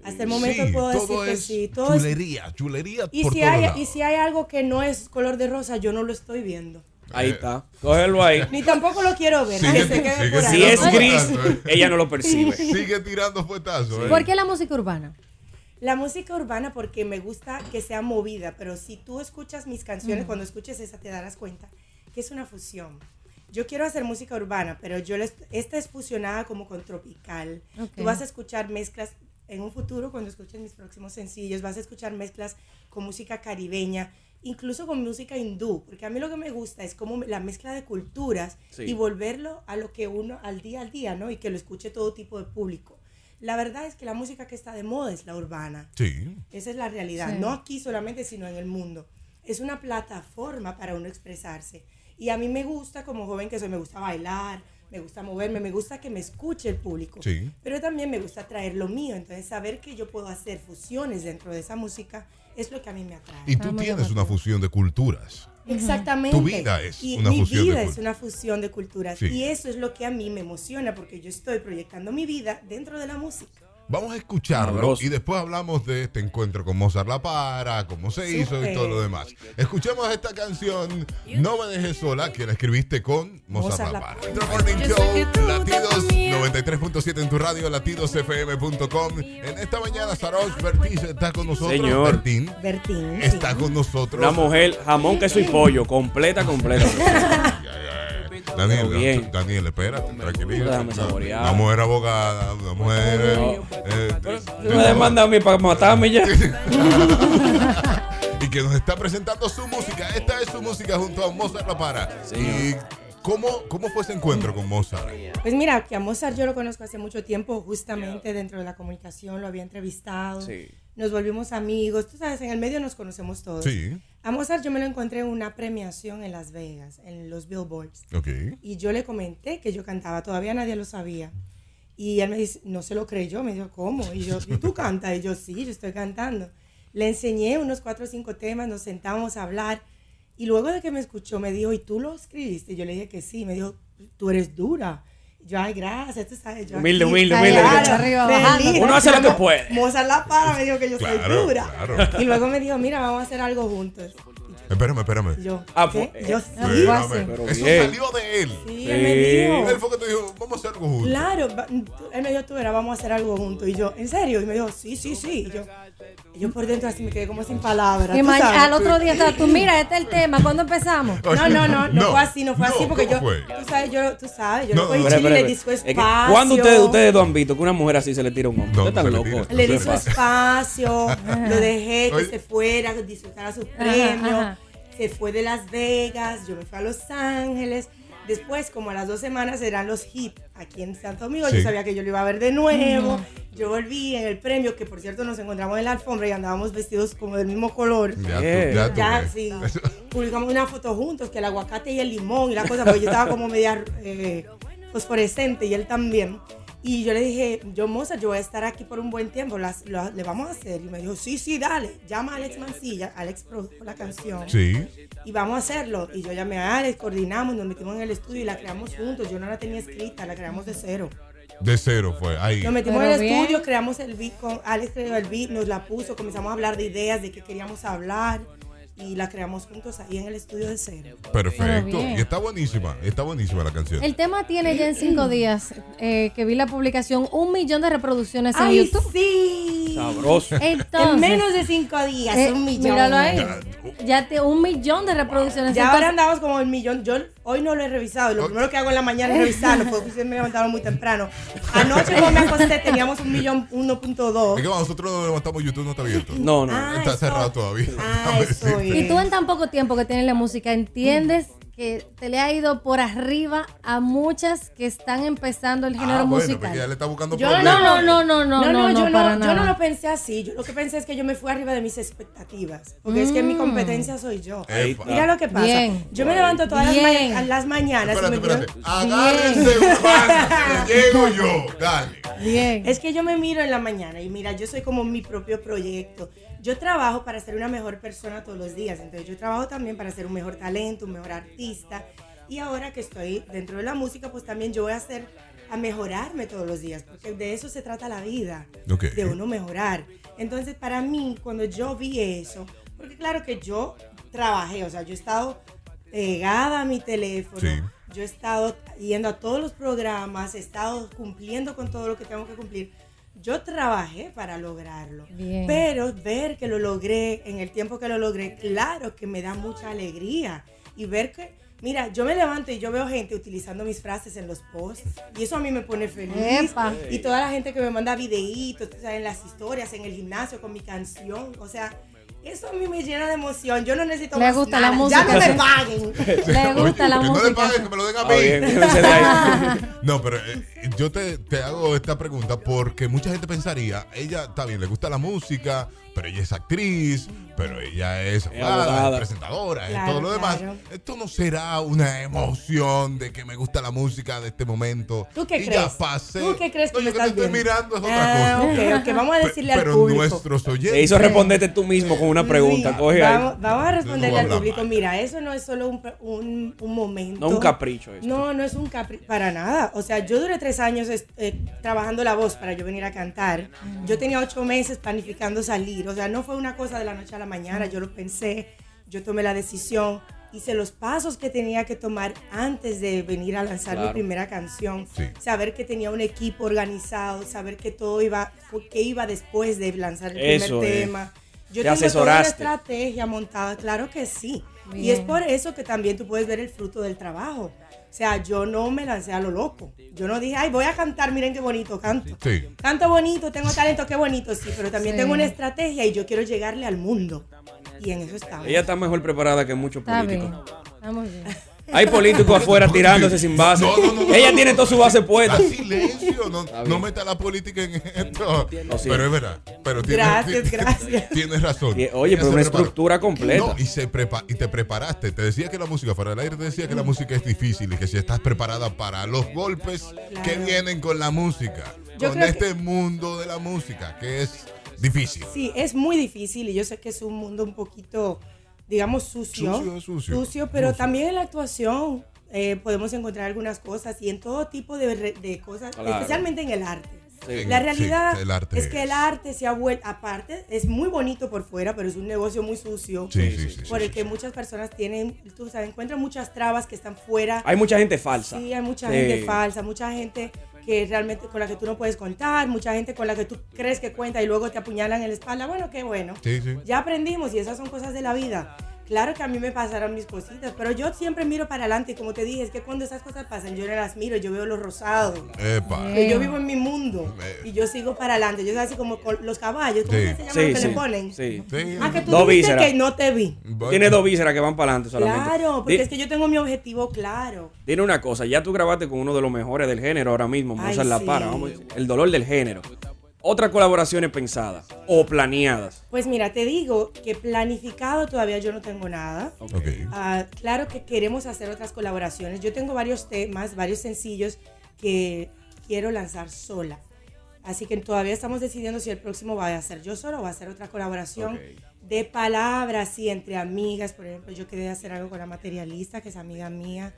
Hasta el momento Sí, puedo decir todo que sí. Todo es- chulería, chulería y, por si todos hay, lados. y si hay algo que no es color de rosa, yo no lo estoy viendo. Ahí está. Cógelo ahí. Ni tampoco lo quiero ver. Sigue- que se quede por ahí. Si es gris, ¿eh? ella no lo percibe. Sigue tirando fuetazos. ¿eh? ¿Por qué la música urbana? La música urbana porque me gusta que sea movida, pero si tú escuchas mis canciones, cuando escuches esa te darás cuenta que es una fusión. Yo quiero hacer música urbana, pero yo les- esta es fusionada como con tropical. Ok. Tú vas a escuchar mezclas en un futuro cuando escuches mis próximos sencillos, vas a escuchar mezclas con música caribeña, incluso con música hindú, porque a mí lo que me gusta es como la mezcla de culturas Sí. y volverlo a lo que uno al día al día, ¿no? Y que lo escuche todo tipo de público. La verdad es que la música que está de moda es la urbana. Sí. Esa es la realidad. Sí. No aquí solamente, sino en el mundo. Es una plataforma para uno expresarse. Y a mí me gusta, como joven que soy, me gusta bailar, me gusta moverme, me gusta que me escuche el público. Sí. Pero también me gusta traer lo mío. Entonces, saber que yo puedo hacer fusiones dentro de esa música es lo que a mí me atrae. Y tú tienes una fusión de culturas. Exactamente. Tu vida es y una mi fusión de vida cul- es una fusión de culturas. Sí. Y eso es lo que a mí me emociona porque yo estoy proyectando mi vida dentro de la música. Vamos a escucharlo Sabroso. y después hablamos de este encuentro con Mozart La Para, cómo se hizo y todo lo demás. Escuchemos esta canción, No me dejes sola, que la escribiste con Mozart, Mozart La La Para. Morning Show, Latidos 93.7 en tu radio, latidosfm.com. En esta mañana, Sarosh Bertiz está con nosotros. Señor. Bertín Bertín. está con nosotros. Una mujer, jamón, queso y pollo, completa, completa. Daniel, bien. Daniel, espérate, tranquilízate. Una mujer abogada, una mujer. eh, eh, Tú me demandas a mí para matarme ya. y que nos está presentando su música. Esta es su música junto a Mozart La Para. ¿Y cómo, cómo fue ese encuentro con Mozart? Pues mira, que a Mozart yo lo conozco hace mucho tiempo, justamente dentro de la comunicación, lo había entrevistado. Sí. Nos volvimos amigos. Tú sabes, en el medio nos conocemos todos. Sí. A Mozart yo me lo encontré en una premiación en Las Vegas, en los Billboards. Ok. Y yo le comenté que yo cantaba, todavía nadie lo sabía. Y él me dice, no se lo creyó, me dijo, ¿cómo? Y yo, ¿y tú cantas? Y yo, sí, yo estoy cantando. Le enseñé unos cuatro o cinco temas, nos sentamos a hablar. Y luego de que me escuchó, me dijo, ¿y tú lo escribiste? Y yo le dije que sí. Me dijo, tú eres dura. Yo, ay, gracias, tú sabes. Yo Humilde, aquí, humilde, claro, humilde. Arriba, bajando. Uno hace lo que puede. Mozart La Para me dijo que yo Claro, soy dura. claro. Y luego me dijo, mira, vamos a hacer algo juntos. Espérame, espérame. Yo, Ah, ¿qué? pues, Yo sí. Espérame. Pero Eso bien. salió de él. Sí, él me dijo. Él fue que te dijo, vamos a hacer algo juntos. Claro, él me dijo, tú verás, vamos a hacer algo juntos. Y yo, ¿en serio? Y me dijo, sí, sí, sí. Y yo, y yo por dentro así me quedé como sin palabras. Al otro día estaba tú, mira, este es el tema, ¿cuándo empezamos? No, no, no, no, No, fue así, no fue no, así, porque ¿cómo yo, fue? tú sabes, yo, tú sabes, yo No, lo cogí Espera, chill y espera, le di espera. su Es que, espacio. ¿Cuándo ustedes, ustedes dos han visto que una mujer así se le tira un hombre? No, Ustedes no están locos. tira. Le di su espacio, lo dejé que se fuera, que disfrutara su premio. Se fue de Las Vegas, yo me fui a Los Ángeles. Después, como a las dos semanas, eran los HIP aquí en Santo Domingo. Sí. Yo sabía que yo lo iba a ver de nuevo. Yo volví en el premio, que por cierto nos encontramos en la alfombra y andábamos vestidos como del mismo color. Ya, Yeah. tú, ya, tú Ya, ves. sí. Publicamos una foto juntos, que el aguacate y el limón y la cosa, porque yo estaba como media eh, fosforescente y él también. Y yo le dije, yo, Moza, yo voy a estar aquí por un buen tiempo, las- lo- le vamos a hacer. Y me dijo, sí, sí, dale, llama a Alex Mancilla, Alex produjo la canción. Sí. Y vamos a hacerlo. Y yo llamé a Alex, coordinamos, nos metimos en el estudio y la creamos juntos. Yo no la tenía escrita, la creamos de cero. De cero fue. Ahí. Nos metimos Pero en el bien. estudio, creamos el beat, con Alex creó el beat, nos la puso, comenzamos a hablar de ideas, de qué queríamos hablar y la creamos juntos ahí en el estudio de cero. Perfecto. Y está buenísima. Está buenísima la canción. El tema tiene ya en cinco días eh, que vi la publicación un millón de reproducciones en ¡Ay, YouTube. sí! Sabroso. Entonces, en menos de cinco días, eh, un millón. Míralo ahí. Ya te un millón de reproducciones. Ya ahora Entonces, andamos como el millón. Yo hoy no lo he revisado. y Lo primero que hago en la mañana es revisarlo, porque me levantaron muy temprano. Anoche cuando me acosté teníamos un millón 1.2. Es que nosotros nos levantamos, YouTube no está abierto. No, no. Ah, está eso- cerrado todavía. Ah, eso decirte. y tú en tan poco tiempo que tienes la música, ¿entiendes que te le ha ido por arriba a muchas que están empezando el género Ah, bueno, musical? porque ya le está buscando Yo problemas. no, no, no, no, no, no, yo, para no, yo no lo pensé así. Yo lo que pensé es que yo me fui arriba de mis expectativas. Porque es que mi Mm. competencia soy yo. Epa. Mira lo que pasa. Bien. Yo me levanto todas las, ma- las mañanas. y Espérate, me espérate. Agárrense llego yo. Dale. Bien. Es que yo me miro en la mañana y mira, yo soy como mi propio proyecto. Yo trabajo para ser una mejor persona todos los días. Entonces yo trabajo también para ser un mejor talento, un mejor artista. Y ahora que estoy dentro de la música, pues también yo voy a hacer a mejorarme todos los días, porque de eso se trata la vida, Ok. de uno mejorar. Entonces, para mí, cuando yo vi eso, porque claro que yo trabajé, o sea, yo he estado pegada a mi teléfono, Sí. yo he estado yendo a todos los programas, he estado cumpliendo con todo lo que tengo que cumplir. Yo trabajé para lograrlo, Bien. pero ver que lo logré en el tiempo que lo logré, claro que me da mucha alegría. Y ver que, mira, yo me levanto y yo veo gente utilizando mis frases en los posts y eso a mí me pone feliz. Epa. Y toda la gente que me manda videitos, o sea, en las historias, en el gimnasio con mi canción, o sea, eso a mí me llena de emoción. Yo no necesito Le más gusta la nada. música. Ya no me paguen. Le gusta la que no música. paguen, que me lo den a mí. ahí. No, pero eh, yo te, te hago esta pregunta porque mucha gente pensaría, ella está bien, le gusta la música, pero ella es actriz, pero ella es abogada, es presentadora, es Claro, todo lo demás. claro. Esto no será una emoción de que me gusta la música de este momento. ¿Tú qué y crees? ya pasé. ¿Tú qué crees que No, me yo que te estoy viendo? mirando es Ah, otra cosa. ok, ok, vamos a decirle al pero público. nuestros oyentes. E hizo responderte tú mismo con una pregunta. Sí, Coge ahí. vamos, a responderle No al público. mal. Mira, eso no es solo un, un, un momento. No un capricho esto. No, no es un capricho. Para nada. O sea, yo duré tres años es- eh, trabajando la voz para yo venir a cantar. Yo tenía ocho meses planificando salir. O sea, no fue una cosa de la noche a la mañana. Yo lo pensé, yo tomé la decisión. Hice los pasos que tenía que tomar antes de venir a lanzar mi primera canción. Sí. Saber que tenía un equipo organizado, saber que todo iba, que iba después de lanzar el Eso primer es. tema. Yo Te tengo toda una asesoraste. estrategia montada, claro que sí. Y es por eso que también tú puedes ver el fruto del trabajo. O sea, yo no me lancé a lo loco. Yo no dije, ay, voy a cantar, miren qué bonito canto. Sí. Canto bonito, tengo talento, qué bonito, sí, pero también Sí. tengo una estrategia y yo quiero llegarle al mundo. Y en eso estamos. Ella está mejor preparada que muchos Está bien. políticos. Está muy bien. Hay políticos afuera tirándose sin base. Ella tiene toda su base puesta. Silencio, no, no meta la política en esto. sí. Pero es verdad. Pero tiene- Gracias, tiene- gracias. Tienes razón. Oye, Ella pero una preparó. estructura completa. No, y, se prepa- y te preparaste. Te decía que la música, fuera del aire, te decía que la música es difícil y que si estás preparada para los golpes que vienen con la música. Yo con este mundo de la música, que es difícil. Sí, es muy difícil y yo sé que es un mundo un poquito, digamos, sucio. Sucio, sucio. pero Sucio. también en la actuación eh, podemos encontrar algunas cosas y en todo tipo de, re- de cosas, Claro. especialmente en el arte. Sí. La realidad es que el arte se ha vuelto, aparte, es muy bonito por fuera, pero es un negocio muy sucio. Sí, sí, sí, por el que muchas personas tienen, tú sabes, encuentran muchas trabas que están fuera. Hay mucha gente falsa. Sí, hay mucha Sí. gente falsa, mucha gente que realmente con la que tú no puedes contar, mucha gente con la que tú crees que cuenta y luego te apuñalan en la espalda. Bueno, qué bueno. Sí, sí. Ya aprendimos y esas son cosas de la vida. Claro que a mí me pasaron mis cositas, pero yo siempre miro para adelante y como te dije, es que cuando esas cosas pasan, yo no las miro, yo veo los rosados. Epa. Que yo vivo en mi mundo y yo sigo para adelante. Yo soy así como con los caballos, ¿cómo Sí. que se llama Sí, lo que sí. le ponen? Sí. Ah, que tú Dos dijiste que no te vi. Tiene dos vísceras que van para adelante solamente. Claro, porque es que yo tengo mi objetivo claro. Dime una cosa, ya tú grabaste con uno de los mejores del género ahora mismo, Mozart La. Para, vamos a decir, el dolor del género. Otras colaboraciones pensadas o planeadas. Pues mira, te digo que planificado todavía yo no tengo nada. Ah, claro que queremos hacer otras colaboraciones. Yo tengo varios temas, varios sencillos que quiero lanzar sola. Así que todavía estamos decidiendo si el próximo va a ser yo solo o va a ser otra colaboración de palabras, sí, entre amigas. Por ejemplo, yo quería hacer algo con la materialista, que es amiga mía.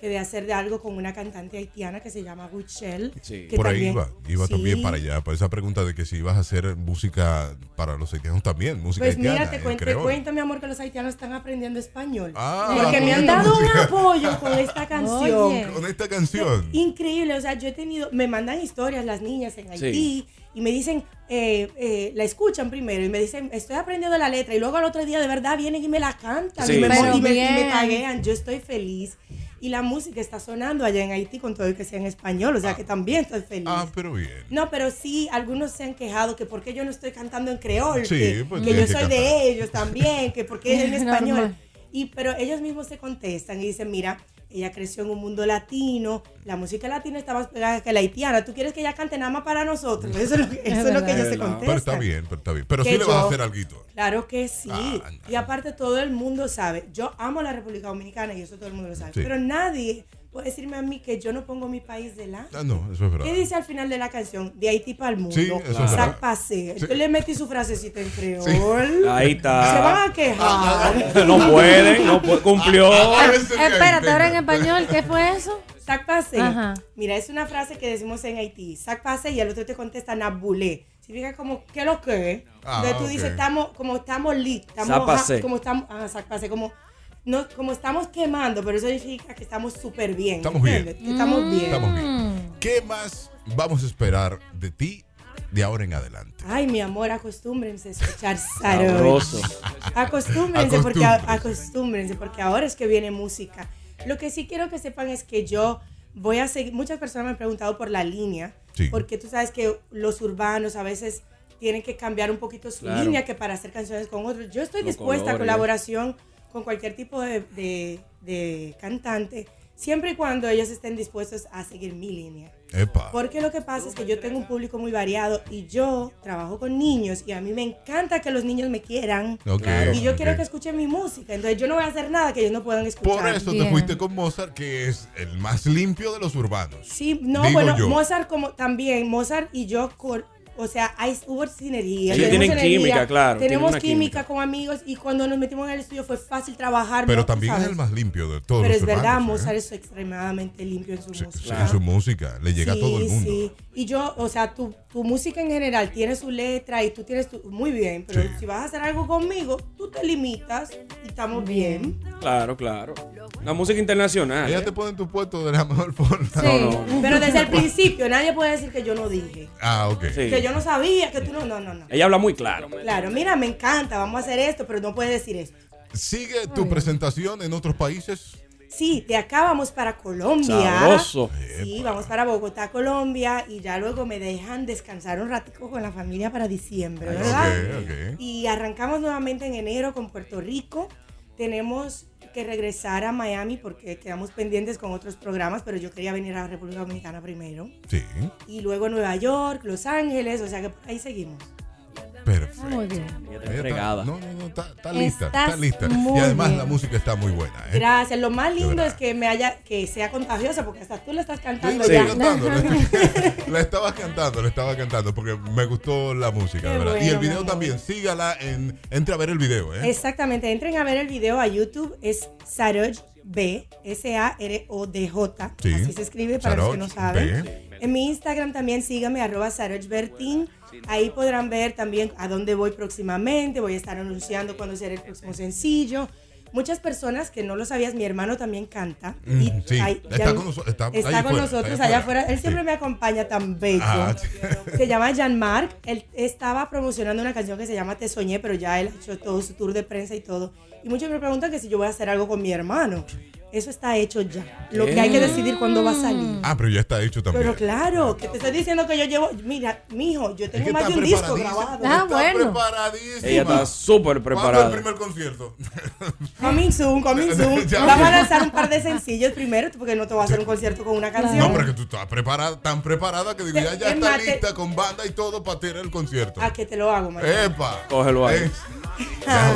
Quería hacer de algo con una cantante haitiana que se llama Wichelle. que Por ahí también- iba, iba Sí. también para allá, para esa pregunta de que si ibas a hacer música para los haitianos también, música Pues haitiana. mira, te, en cuen- te cuento, mi amor, que los haitianos están aprendiendo español. Ah, porque me han dado un apoyo con esta canción. Oye. Con esta canción. Increíble, o sea, yo he tenido, me mandan historias las niñas en Sí. Haití y me dicen, eh, eh, la escuchan primero y me dicen, estoy aprendiendo la letra y luego al otro día de verdad vienen y me la cantan Sí. y, me, y me- y me taguean. Yo estoy feliz. Y la música está sonando allá en Haití con todo el que sea en español, o sea que también estoy feliz. Ah, pero bien. No, pero sí, algunos se han quejado que por qué yo no estoy cantando en creol, Sí, que, pues que yo que soy cantar. de ellos también, que por qué en español. Y pero ellos mismos se contestan y dicen, mira, ella creció en un mundo latino, la música latina está más pegada que la haitiana. ¿Tú quieres que ella cante nada más para nosotros? Eso es lo que, eso es lo que ellos se contestan. Pero está bien, pero está bien. Pero Que sí le vas a hacer algo. Claro que sí. Ah, y aparte todo el mundo sabe, yo amo la República Dominicana y eso todo el mundo lo sabe, Sí. pero nadie puede decirme a mí que yo no pongo mi país delante. Ah, no, eso es verdad. ¿Qué dice al final de la canción? De Haití para el mundo. Sí, eso es verdad. Sac pasé. Sí. Yo le metí su frasecita en creol. Ahí está. Se van a quejar. No pueden, no pu- cumplió. Espérate, ahora en español, ¿qué fue eso? Sac pasé. Ajá. Mira, es una frase que decimos en Haití. Sac pasé y el otro te contesta nabulé. Significa como, ¿qué lo que? Ah, Entonces tú ok. dices, estamos, como estamos lit. Estamos, Sac pasé. ja- como estamos, ah, sac pasé, como, no, como estamos quemando, pero eso significa que estamos súper bien. Estamos bien. estamos bien. Estamos bien. ¿Qué más vamos a esperar de ti de ahora en adelante? Ay, mi amor, acostúmbrense a escuchar Saroy. Acostúmbrense porque, Acostúmbrense. porque ahora es que viene música. Lo que sí quiero que sepan es que yo voy a seguir. Muchas personas me han preguntado por la línea, Sí. porque tú sabes que los urbanos a veces tienen que cambiar un poquito su Claro. línea que para hacer canciones con otros. Yo estoy Los dispuesta a colaboración con cualquier tipo de, de- de cantante, siempre y cuando ellos estén dispuestos a seguir mi línea. Epa. Porque lo que pasa es que yo tengo un público muy variado y yo trabajo con niños y a mí me encanta que los niños me quieran. Ok, y yo quiero que escuchen mi música. Entonces yo no voy a hacer nada que ellos no puedan escuchar. Por eso te fuiste con Mozart, que es el más limpio de los urbanos. Sí, no, bueno, yo. Mozart como también, Mozart y yo, o sea, hay, hubo sinergia. Sí, tenemos tienen química, claro, Tenemos química, química. con amigos y cuando nos metimos en el estudio fue fácil trabajar. Pero también es el más limpio de todos Pero los es verdad, urbanos, ¿eh? Mozart es extremadamente limpio en su Sí, música. En su música, le llega a todo el mundo. Sí, y yo, o sea, tu, tu música en general tiene su letra y tú tienes tu, muy bien, pero Sí. si vas a hacer algo conmigo, tú te limitas y estamos bien. Claro, claro. La música internacional. Ella ¿eh? te pone en tu puesto de la mejor forma. No, no. Pero desde el principio nadie puede decir que yo no dije, Ah, ok. Sí. que yo no sabía, que tú no, no, no, no. Ella habla muy claro. Claro, mira, me encanta, vamos a hacer esto, pero no puedes decir esto. ¿Sigue tu presentación en otros países? Sí, de acá vamos para Colombia. Sabroso. Sí, vamos para Bogotá, Colombia, y ya luego me dejan descansar un ratico con la familia para diciembre, ¿verdad? Ok, ok. Y arrancamos nuevamente en enero con Puerto Rico. Tenemos que regresar a Miami porque quedamos pendientes con otros programas, pero yo quería venir a la República Dominicana primero. Sí. Y luego Nueva York, Los Ángeles, o sea que por ahí seguimos. Perfecto. Muy bien. Ella está entregada. No, no, no, está, está lista, Estás está lista. muy Y además bien. la música está muy buena. ¿eh? Gracias. Lo más lindo es que me haya, que sea contagiosa porque hasta tú le estás cantando Sí, ya. cantando, le, le estaba cantando, le estaba cantando porque me gustó la música, Qué ¿verdad? y el video también, sígala en, entre a ver el video, ¿eh? Exactamente, entren a ver el video a YouTube, es Saroj B, S-A-R-O-D-J, Sí. así se escribe para los que no saben. B. En mi Instagram también síganme, arroba Bertin, ahí podrán ver también a dónde voy próximamente, voy a estar anunciando cuándo será el próximo sencillo. Muchas personas que no lo sabías, mi hermano también canta. Mm, y sí, ahí- está ya- con noso- está está con afuera, nosotros allá afuera. Él Sí. siempre me acompaña tan bello. Ah, sí. Se llama Jean Marc. Él estaba promocionando una canción que se llama Te Soñé, pero ya él ha hecho todo su tour de prensa y todo. Y muchos me preguntan que si yo voy a hacer algo con mi hermano. Eso está hecho ya. Lo que hay que decidir cuándo va a salir. Ah, pero ya está hecho también. Pero claro, que te estoy diciendo que yo llevo. Mira, mijo, yo tengo que más de un disco grabado. Ah, Está bueno. preparadísima. Ella está súper ¿Cuándo preparada. el primer concierto? Coming soon, coming soon. Ya. Vamos a lanzar un par de sencillos primero, porque no te voy a hacer un concierto con una canción. No, pero que tú estás preparada, tan preparada que digo, ya, ya Es está lista con banda y todo para tener el concierto. A que te lo hago, María. ¡Epa! Cógelo ahí. Eh,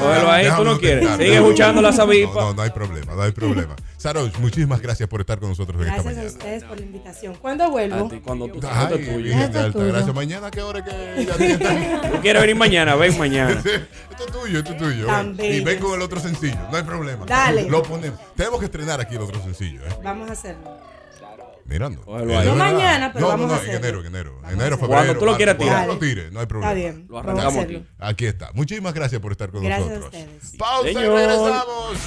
Cógelo ahí, tú déjame no quieres. Sigue escuchando la sabipa. No, no, no hay problema, no hay problema. Saroch, muchísimas gracias por estar con nosotros en esta Gracias a ustedes por la invitación. ¿Cuándo vuelvo? Ti, cuando tú Ay, esto es tuyo. Virgen de Esto es alta tuyo. gracia. Mañana, ¿qué hora que ya Tú quieres venir mañana, ven mañana. Esto es tuyo, esto es tuyo. Y ven con el otro sencillo, no hay problema. Dale. Lo ponemos. Tenemos que estrenar aquí el otro sencillo, ¿eh? Vamos a hacerlo. Mirando. No mañana, pero no, vamos no, a no, en hacerlo. enero, en enero. Vamos enero, a febrero. Cuando tú lo quieras marzo, cuando tirar. lo tires, no hay problema. Está bien. Lo Vamos a arrancamos hacerlo. aquí. Aquí está. Muchísimas gracias por estar con Gracias a nosotros. ustedes. Pausa y Señor. regresamos.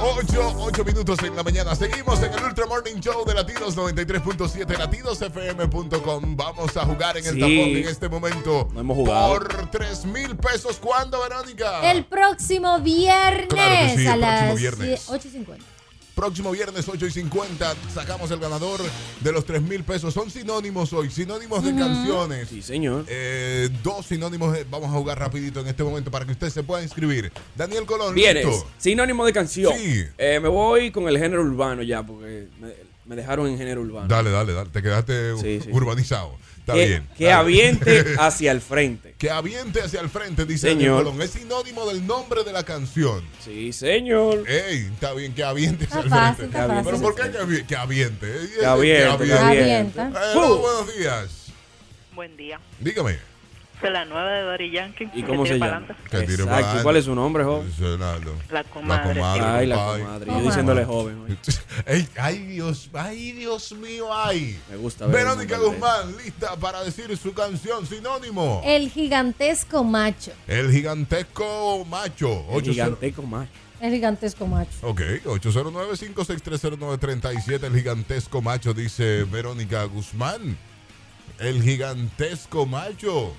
8, 8 minutos en la mañana. Seguimos en el Ultra Morning Show de Latidos 93.7, latidosfm.com. Vamos a jugar en el Sí. tapón en este momento. No hemos jugado. Por 3 mil pesos. ¿Cuándo, Verónica? El próximo viernes Claro que sí, a el próximo las viernes. 8.50. Próximo viernes 8 y 50 sacamos el ganador de los 3 mil pesos. Son sinónimos hoy, sinónimos de canciones. Sí, señor. Eh, dos sinónimos vamos a jugar rapidito en este momento para que usted se pueda inscribir. Daniel Colón, Vienes, listo. sinónimo de canción. Sí. Eh, me voy con el género urbano ya, porque me, me dejaron en género urbano. Dale, dale, dale. Te quedaste Sí, sí. urbanizado. Está que, bien. que dale. aviente hacia el frente. Que aviente hacia el frente, dice Señor. Colón. Es sinónimo del nombre de la canción. Sí, señor. Ey, está bien, que aviente hacia el frente. está fácil. Pero ¿por qué que, avi- que aviente? Que aviente, que aviente. Avienta. Hello, buenos días. Buen día. Dígame. De la nueva de Daddy Yankee. ¿Y cómo se llama? adelante. Que tire Exacto. para adelante. ¿Cuál es su nombre, joven? La comadre. comadre. Ay, la compadre. comadre. Yo diciéndole joven. oye. Ey, ay, Dios, ay, Dios mío, ay. Me gusta ver. Verónica el Guzmán, lista para decir su canción sinónimo. El gigantesco macho. El gigantesco macho. El 80 giganteco macho. El gigantesco macho. Ok, 809-5630937. El gigantesco macho, dice Verónica Guzmán. El gigantesco macho.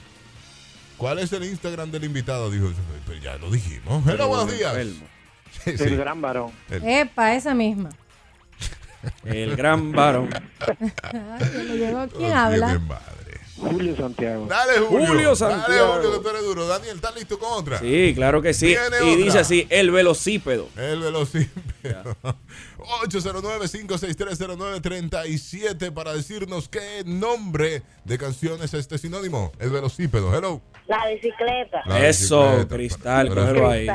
¿Cuál es el Instagram del invitado? Dijo, pero ya lo dijimos. Hello, buenos días. Enfermo. Sí, sí. El gran varón. El- Epa, esa misma. El gran varón. ¿Quién habla? Julio Santiago. Dale, Julio. Julio Dale, Santiago. Julio, que tú eres duro. Daniel, ¿estás listo con otra? Sí, claro que sí. Viene Y otra. dice así, el velocípedo. El velocípedo. 809-56309-37 para decirnos qué nombre de canción es este sinónimo. El velocípedo. Hello. La bicicleta. La Eso, bicicleta. Cristal, cógelo ahí.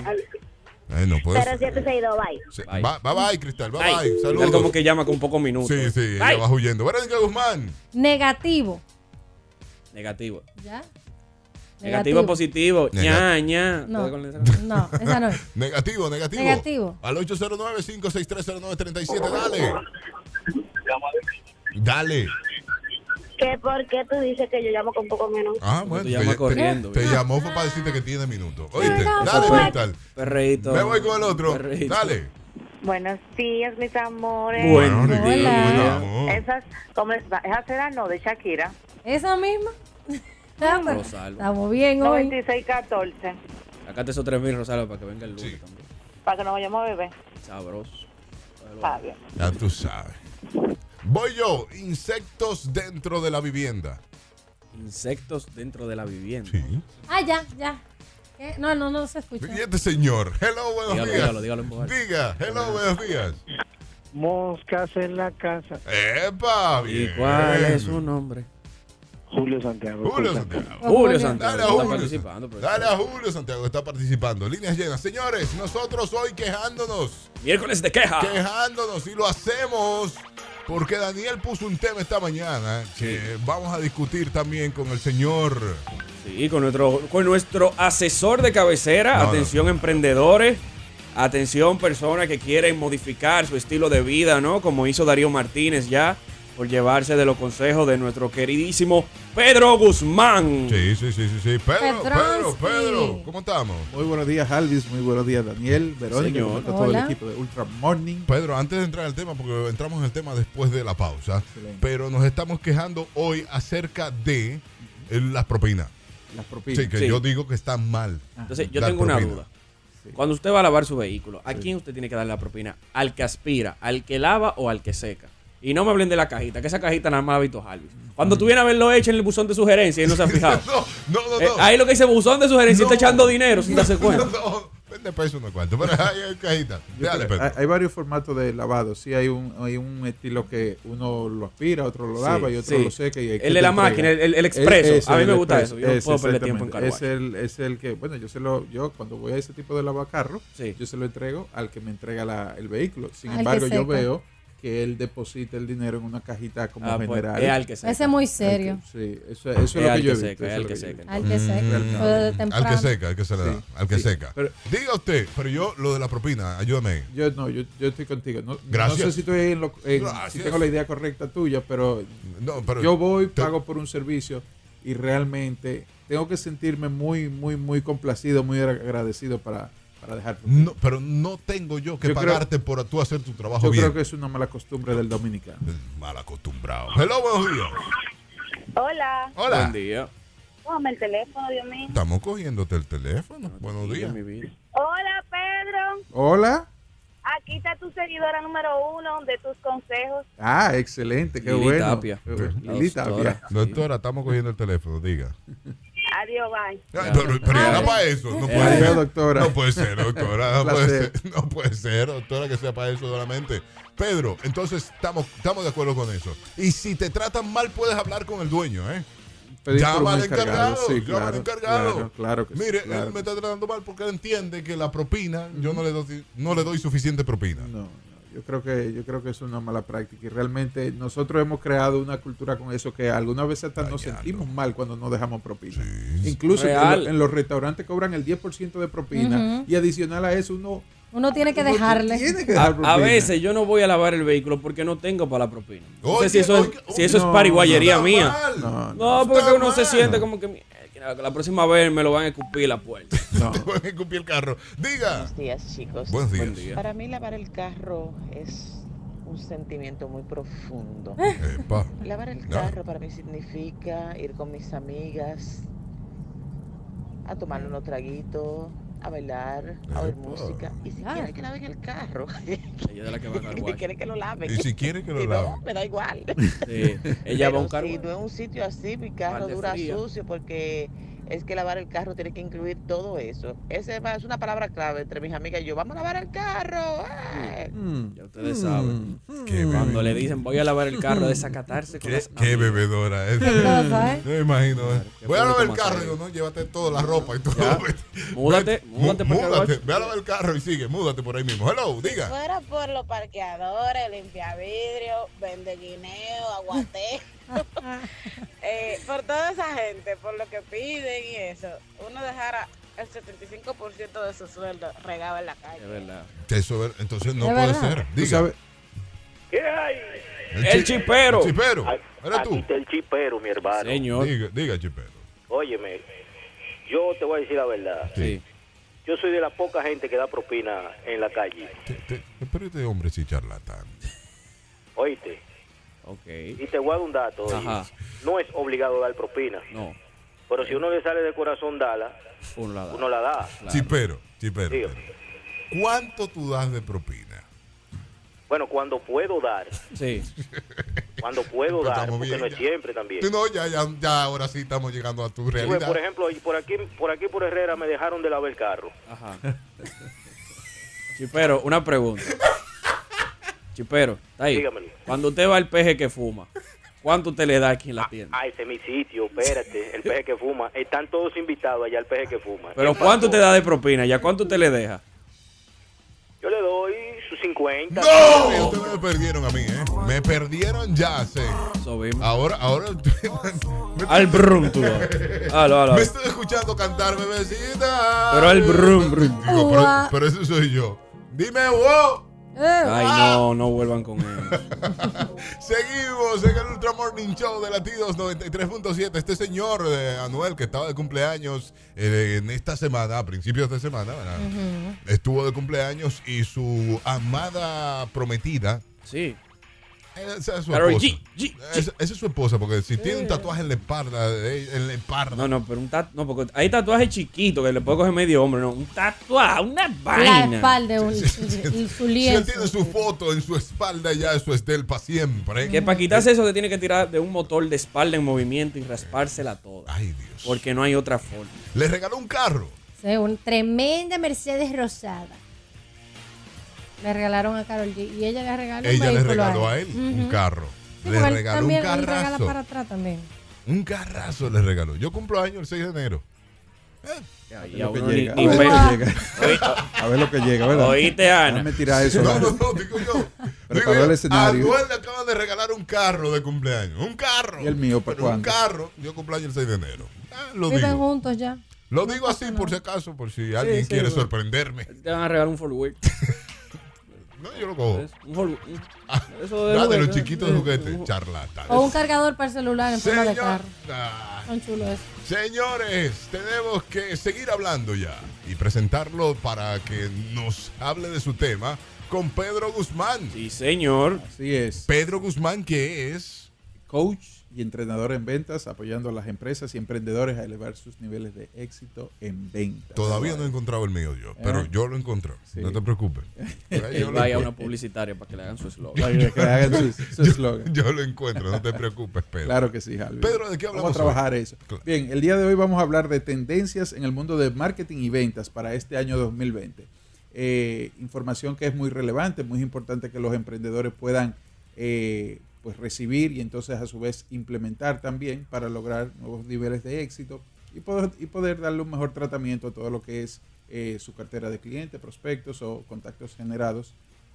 Ay, no puedes. 0762, bye. Sí, Bye. Bye, bye, bye, Cristal. Bye, bye. Cristal Saludos. como que llama con pocos minutos. Sí, sí, ella va huyendo. Verónica Guzmán. Negativo. Negativo. ¿Ya? Negativo, positivo. Ña, ña. No, no, esa no es. Negativo, negativo. Negativo. Al 809-56309-37. Dale. Dale. ¿Qué, ¿Por qué tú dices que yo llamo con poco menos? Ah, bueno. te que llama ya- corriendo, Te, llamó fue para decirte que tiene minutos. Oíste. Dale, pues. Cristal. Perreíto. Me voy con el otro. Perreíto. Dale. Buenos días, mis amores. Buen Bueno, día. Hola. Esas, ¿cómo está? Esa será no de Shakira. ¿Esa misma? Pero Rosalba. Estamos bien hoy. 9614. Acá te esos 3000 Rosario para que venga el lunes Sí. también. Para que nos vayamos a beber. Sabroso. Está bien. Ya tú sabes. Voy yo. Insectos dentro de la vivienda. Insectos dentro de la vivienda. Sí. Ah, ya, ya. ¿Qué? No, no, no se escucha. Y este señor. Hello, buenos Dígalo, días. dígalo, dígalo en voz. Diga, hello, buenos días. Moscas en la casa. ¡Epa! ¿Y Bien. cuál es su nombre? Julio Santiago. Julio Santiago. Julio Santiago. Dale a está Julio. participando. profesor. Dale a Julio Santiago, que está participando. Líneas llenas. Señores, nosotros hoy quejándonos. Miércoles de queja. Quejándonos y lo hacemos porque Daniel puso un tema esta mañana que vamos a discutir también con el señor. Sí, con nuestro, con nuestro asesor de cabecera. No, no. atención, emprendedores. Atención, personas que quieren modificar su estilo de vida, ¿no? Como hizo Darío Martínez ya, por llevarse de los consejos de nuestro queridísimo Pedro Guzmán. Sí, sí, sí, sí, sí. Pedro, Pedro. Pedro, ¿cómo estamos? Muy buenos días, Alvis. Muy buenos días, Daniel, Verónica, Señor. y todo el Hola. equipo de Ultra Morning. Pedro, antes de entrar al tema, porque entramos en el tema después de la pausa, Excelente. pero nos estamos quejando hoy acerca de eh, las propinas. Las propinas. Sí, que Sí. yo digo que están mal. Entonces, yo Dar tengo una duda. Cuando usted va a lavar su vehículo, ¿a quién usted tiene que darle la propina? ¿Al que aspira, al que lava o al que seca? Y no me hablen de la cajita, que esa cajita nada más ha visto Jarvis. Cuando tú vienes a verlo hecho en el buzón de sugerencia y no se ha fijado. No, no, no. Eh, no. ahí lo que dice buzón de sugerencia y está echando dinero sin darse cuenta. No, vende peso no cuánto, pero ahí hay cajita. Yo Dale, creo- Pedro. hay, hay varios formatos de lavado. Sí, hay un, hay un estilo que uno lo aspira, otro lo lava y otro sí. lo seca. Y hay El de la entrega. máquina, el- el- el expreso. A mí me gusta expreso. eso. Yo no Ese, puedo perder tiempo en exactamente. car Es el, es el que, bueno, yo se lo, yo cuando voy a ese tipo de lavacarro, Sí. yo se lo entrego al que me entrega la- el vehículo. Sin Al embargo, yo seca. veo que él deposita el dinero en una cajita como Ah, pues, general. es al que seca. Ese es muy serio. Sí, eso, eso es Es lo al que yo he visto. al que he seca. Al que seca. Mm. Al que seca, al que se le da. Sí. Al que Sí. seca. Pero- Diga usted, pero yo lo de la propina, ayúdame. Yo no, yo, yo estoy contigo. No, Gracias. no sé si, estoy en lo- en- Gracias. si tengo la idea correcta tuya, pero, No, pero yo voy, te- pago por un servicio y realmente tengo que sentirme muy, muy, muy complacido, muy agra- agradecido para, para dejar. No, pero no tengo yo que Yo creo- pagarte por tú hacer tu trabajo Yo bien. creo que es una mala costumbre del dominicano. Mal acostumbrado. Hello, buenos días. Hola. Hola. Buen día. Póngame el teléfono, Dios mío. Estamos cogiéndote el teléfono. Buenos días. mi vida. Hola, Pedro. Hola. Aquí está tu seguidora número uno de tus consejos. Ah, excelente, qué Lili bueno. Tapia. Qué bueno. Lili. Tapia. Doctora, estamos cogiendo el teléfono, diga. Adiós, bye. Ay, pero, pero era para eso. No puede adiós, ser. doctora. No puede ser, doctora. No puede ser, no puede ser, doctora, que sea para eso solamente. Pedro, entonces estamos, estamos de acuerdo con eso. Y si te tratan mal, puedes hablar con el dueño, ¿eh? Llama al encargado, sí, llama al claro, encargado. Claro, claro que sí, Mire, claro él me está tratando mal porque él entiende que la propina, yo no le doy, no le doy suficiente propina. No, yo creo que yo creo que es una mala práctica y realmente nosotros hemos creado una cultura con eso que algunas veces hasta nos sentimos mal cuando no dejamos propina. Incluso en, Real. lo- en los restaurantes cobran el 10% de propina y adicional a eso uno Uno tiene que uno dejarle. tiene que A, dejar a propina. veces yo no voy a lavar el vehículo porque no tengo para la propina. No sé Oye, si eso es, oye, si eso no, es pariguayería mía. mal. No, No, porque uno se siente como que "Mierda, que la próxima vez me lo van a escupir la puerta. no. Te van a escupir el carro. Diga. Buenos días, chicos. Buenos días. Buen día. Para mí lavar el carro es un sentimiento muy profundo. Epa. Lavar el No. carro para mí significa ir con mis amigas a tomar unos traguitos, a bailar, a oír música. Y si quieren que laven el carro, Ella es la que va a y carguar. quieren que lo laven. Y si quiere que lo Si no, laven. me da igual. Sí, ella va a un si no es un sitio así, mi carro dura fría. sucio porque es que lavar el carro tiene que incluir todo eso. Esa es una palabra clave entre mis amigas y yo. Vamos a lavar el carro. ¡eh! Mm. Ya ustedes saben. Qué Cuando bebé- le dicen voy a lavar el carro, desacatarse con Qué, las qué bebedora es. ¿eh? Yo me imagino. ¿eh? Voy a lavar el carro. Digo, no, llévate toda la ropa y todo. Múdate, Mú- múdate para múdate. Ve a lavar el carro y sigue. Múdate por ahí mismo. Hello, diga. fuera por los parqueadores, limpia vidrio, vende guineo, aguate. eh, por toda esa gente, por lo que piden y eso, uno dejara el 75% de su sueldo regado en la calle. Es verdad. Eso, entonces no ¿De puede verdad? ser. Diga. ¿Qué hay? El chi- chipero. el chipero. ¿Eres Aquí tú? está el chipero, mi hermano. Señor. Diga, diga, chipero. Óyeme, yo te voy a decir la verdad. Sí. Yo soy de la poca gente que da propina en la calle. Te- te- Pero este hombre sí charlatán. Oíste. Ok. Y te voy a dar un dato. No es obligado dar propina. No. Pero si uno le sale de corazón darla, Uno la da. uno la da. Claro. Chipero, chipero. Diga. ¿Cuánto tú das de propina? Bueno, cuando puedo dar, Sí. Cuando puedo Pero dar, estamos porque bien, no es ya. siempre también. Sí, No, ya, ya, ya ahora sí estamos llegando a tu Sí, pues, realidad. por ejemplo, por aquí, por aquí por Herrera me dejaron de lavar el carro. Ajá. Chipero, una pregunta. Chipero, está ahí. Dígamelo. Cuando usted va al peje que fuma, ¿cuánto usted le da aquí en la tienda? Ah, ese es mi sitio, espérate, el peje que fuma. Están todos invitados allá al peje que fuma. Pero ¿Qué ¿cuánto te da de propina? ¿Ya cuánto usted le deja? Yo le doy sus 50. ¡No! Ustedes me perdieron a mí, ¿eh? Me perdieron ya, sé. Ahora, ahora. Al brum, tú. Halo, halo. Me estoy escuchando cantar, bebecita. Pero al brum, brum. Digo, pero, pero ese soy yo. Dime, wow. Ay, no, no vuelvan con él. Seguimos en el Ultra Morning Show de Latidos 93.7. Este señor eh, Anuel, que estaba de cumpleaños eh, en esta semana, a principios de semana, ¿verdad? estuvo de cumpleaños y su amada prometida. Sí. Esa es su esposa. G, G, Esa, esa es su esposa, porque si tiene un tatuaje en la espalda, de- en la espalda. No, no, pero un tatuaje. No, porque hay tatuajes chiquitos que le puede coger medio hombre, no. Un tatuaje, una La vaina. espalda, un- su Si él lienzo. tiene su foto en su espalda, ya eso es de él para siempre. Que para quitarse eso te tiene que tirar de un motor de espalda en movimiento y raspársela toda. Ay, Dios. Porque no hay otra forma. Le regaló un carro. Sí, una tremenda Mercedes rosada. Le regalaron a Carol G. Y ella le regaló un Ella le vehículo regaló a él un carro. Sí, Le regaló un también, él regala carrazo. para atrás también. Un carrazo le regaló. Yo cumplo años el 6 de enero. Lo a ni- ver lo que llega. A ver lo que llega, ¿verdad? Oíste, Ana. Déjame tirar eso. No, no, no, digo yo. Digo yo, el a. Anuel le acaban de regalar un carro de cumpleaños. Un carro. ¿Y el mío para Pero un carro. Yo cumplo años el 6 de enero. Ah, lo digo. juntos ya. Lo digo así por si acaso, por si alguien sí, quiere bueno. sorprenderme. Te van a regalar un Ford No, yo lo cojo. Un Ford- un- Eso Ah, de los juguete, chiquitos de juguete. O un cargador para el celular en forma de Señor- carro. Ah. Son chulos esos. Señores, tenemos que seguir hablando ya y presentarlo para que nos hable de su tema con Pedro Guzmán. Sí, señor. Así es. Pedro Guzmán, que es Coach y entrenador en ventas, apoyando a las empresas y emprendedores a elevar sus niveles de éxito en ventas. Todavía no he encontrado el mío yo, pero Eh. yo lo encontré. Sí. No te preocupes. Yo vaya a una publicitaria para que le hagan su eslogan. Para que le hagan su- su eslogan. Yo lo encuentro, no te preocupes, Pedro. Claro que sí, Javi. Pedro, ¿de qué hablamos Vamos a trabajar hoy? eso. Claro. Bien, el día de hoy vamos a hablar de tendencias en el mundo de marketing y ventas para este año 2020. Eh, información que es muy relevante, muy importante que los emprendedores puedan eh, pues recibir y entonces a su vez implementar también para lograr nuevos niveles de éxito y poder, y poder darle un mejor tratamiento a todo lo que es eh, su cartera de clientes, prospectos o contactos generados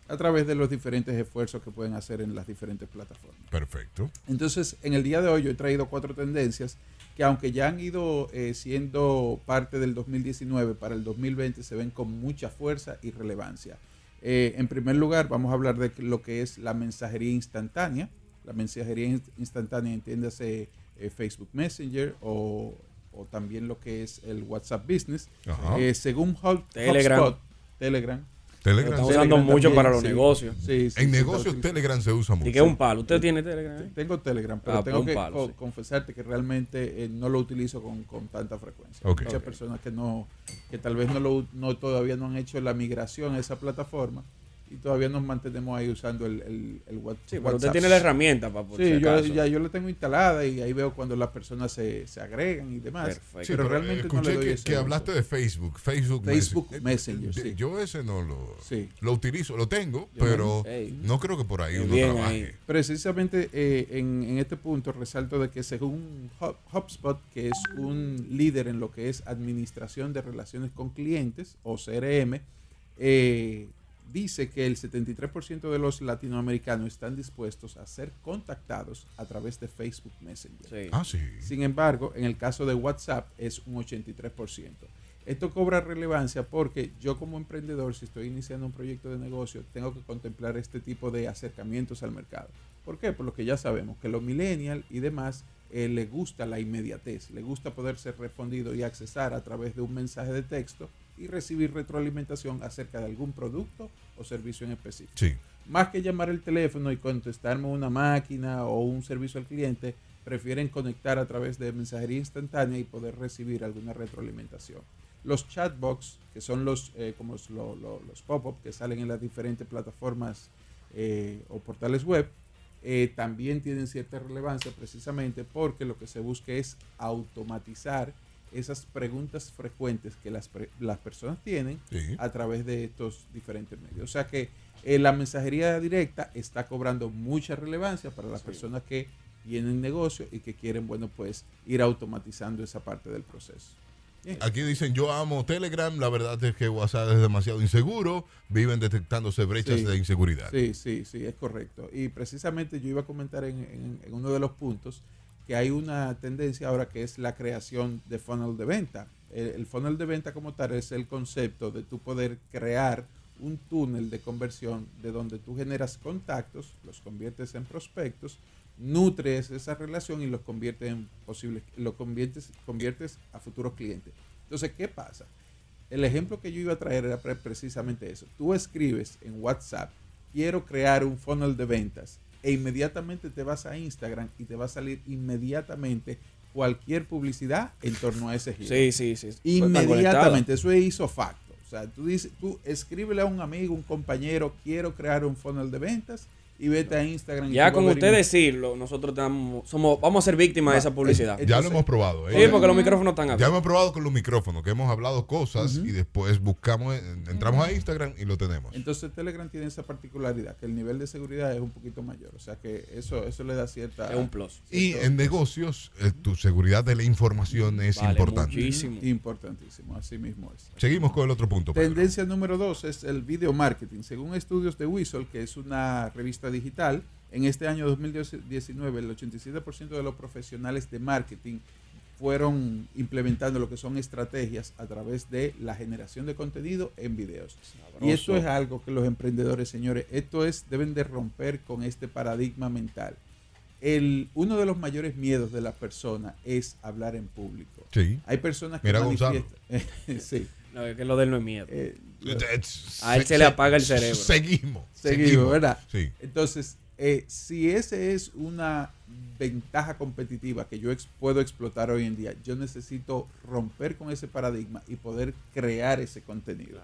a través de los diferentes esfuerzos que pueden hacer en las diferentes plataformas. Perfecto. Entonces, en el día de hoy yo he traído cuatro tendencias que aunque ya han ido eh, siendo parte del 2019, para el 2020 se ven con mucha fuerza y relevancia. Eh, en primer lugar, vamos a hablar de lo que es la mensajería instantánea. La mensajería inst- instantánea, entiéndase eh, Facebook Messenger o, o también lo que es el WhatsApp Business. Ajá. Eh, según Hub- Telegram. HubSpot, Telegram. Telegram. Estamos usando mucho para los sí. negocios. Sí, sí, en sí, negocios. Telegram se usa mucho. Y que es un palo. ¿Usted tiene Telegram? Tengo Telegram, pero Ah, tengo que palo, co- sí. confesarte que realmente eh, no lo utilizo con, con tanta frecuencia. Ok. Muchas personas que no, que tal vez no lo no todavía no han hecho la migración a esa plataforma y todavía nos mantenemos ahí usando el, el, el What- Sí, pero usted WhatsApp. tiene la herramienta para por Sí, si yo, ya yo la tengo instalada y ahí veo cuando las personas se, se agregan y demás. Perfecto. Sí, pero, pero, realmente eh, no escuché le doy que, ese que hablaste de Facebook. Facebook, Facebook Messenger. Messenger, sí. Yo ese no lo, Sí. lo utilizo, lo tengo, Yo pero no. Creo que por ahí Muy uno bien trabaje. ahí. Precisamente eh, en, en este punto resalto de que según Hub- HubSpot, que es un líder en lo que es administración de relaciones con clientes o CRM, eh, dice que el 73% de los latinoamericanos están dispuestos a ser contactados a través de Facebook Messenger. Sí. Ah, sí. Sin embargo, en el caso de WhatsApp es un 83%. Esto cobra relevancia porque yo como emprendedor, si estoy iniciando un proyecto de negocio, tengo que contemplar este tipo de acercamientos al mercado. ¿Por qué? Por lo que ya sabemos que los millennials y demás eh, le gusta la inmediatez, le gusta poder ser respondido y accesar a través de un mensaje de texto y recibir retroalimentación acerca de algún producto o servicio en específico. Sí. Más que llamar el teléfono y contestarme una máquina o un servicio al cliente, prefieren conectar a través de mensajería instantánea y poder recibir alguna retroalimentación. Los chatbox, que son los, eh, como los pop-up que salen en las diferentes plataformas eh, o portales web, eh, también tienen cierta relevancia precisamente porque lo que se busca es automatizar esas preguntas frecuentes que las, pre- las personas tienen Sí. a través de estos diferentes medios. O sea que eh, la mensajería directa está cobrando mucha relevancia para las personas que tienen negocio y que quieren, bueno, pues ir automatizando esa parte del proceso. Bien. Aquí dicen, yo amo Telegram, la verdad es que WhatsApp es demasiado inseguro, viven detectándose brechas Sí. de inseguridad. Sí, sí, sí, es correcto. Y precisamente yo iba a comentar en, en- en uno de los puntos que hay una tendencia ahora que es la creación de funnel de venta. El, el funnel de venta como tal es el concepto de tú poder crear un túnel de conversión de donde tú generas contactos, los conviertes en prospectos, nutres esa relación y los conviertes en posibles, lo conviertes, conviertes a futuros clientes. Entonces, ¿qué pasa? El ejemplo que yo iba a traer era pre- precisamente eso. Tú escribes en WhatsApp, quiero crear un funnel de ventas e inmediatamente te vas a Instagram y te va a salir inmediatamente cualquier publicidad en torno a ese giro. Sí, sí, sí. Están Inmediatamente, eso es hizo facto. O sea, tú dices, tú escríbele a un amigo, un compañero, quiero crear un funnel de ventas y vete a Instagram. Ya con usted decirlo, nosotros estamos, somos, vamos a ser víctimas de esa publicidad. ya lo hemos probado. ¿eh? Sí, porque los micrófonos están Ya abiertos. hemos probado con los micrófonos, que hemos hablado cosas y después buscamos, en- entramos a Instagram y lo tenemos. Entonces Telegram tiene esa particularidad, que el nivel de seguridad es un poquito mayor. O sea que eso, eso le da cierta... Es un plus. Y en negocios, eh, tu seguridad de la información es Vale importante. muchísimo. Importantísimo, así mismo es. Seguimos con el otro punto. Pedro. Tendencia número dos es el video marketing. Según estudios de Whistle, que es una revista digital, en este año 2019 el 87% de los profesionales de marketing fueron implementando lo que son estrategias a través de la generación de contenido en videos. Y esto es algo que los emprendedores, señores, esto es, deben de romper con este paradigma mental. El, uno de los mayores miedos de la persona es hablar en público. Sí. Hay personas que Mira, manifiestan. sí. No, es que lo de él no es miedo. Eh, a él se le apaga el cerebro. Seguimos. Seguimos, ¿verdad? Sí. Entonces, eh, si ese es una ventaja competitiva que yo ex- puedo explotar hoy en día, yo necesito romper con ese paradigma y poder crear ese contenido.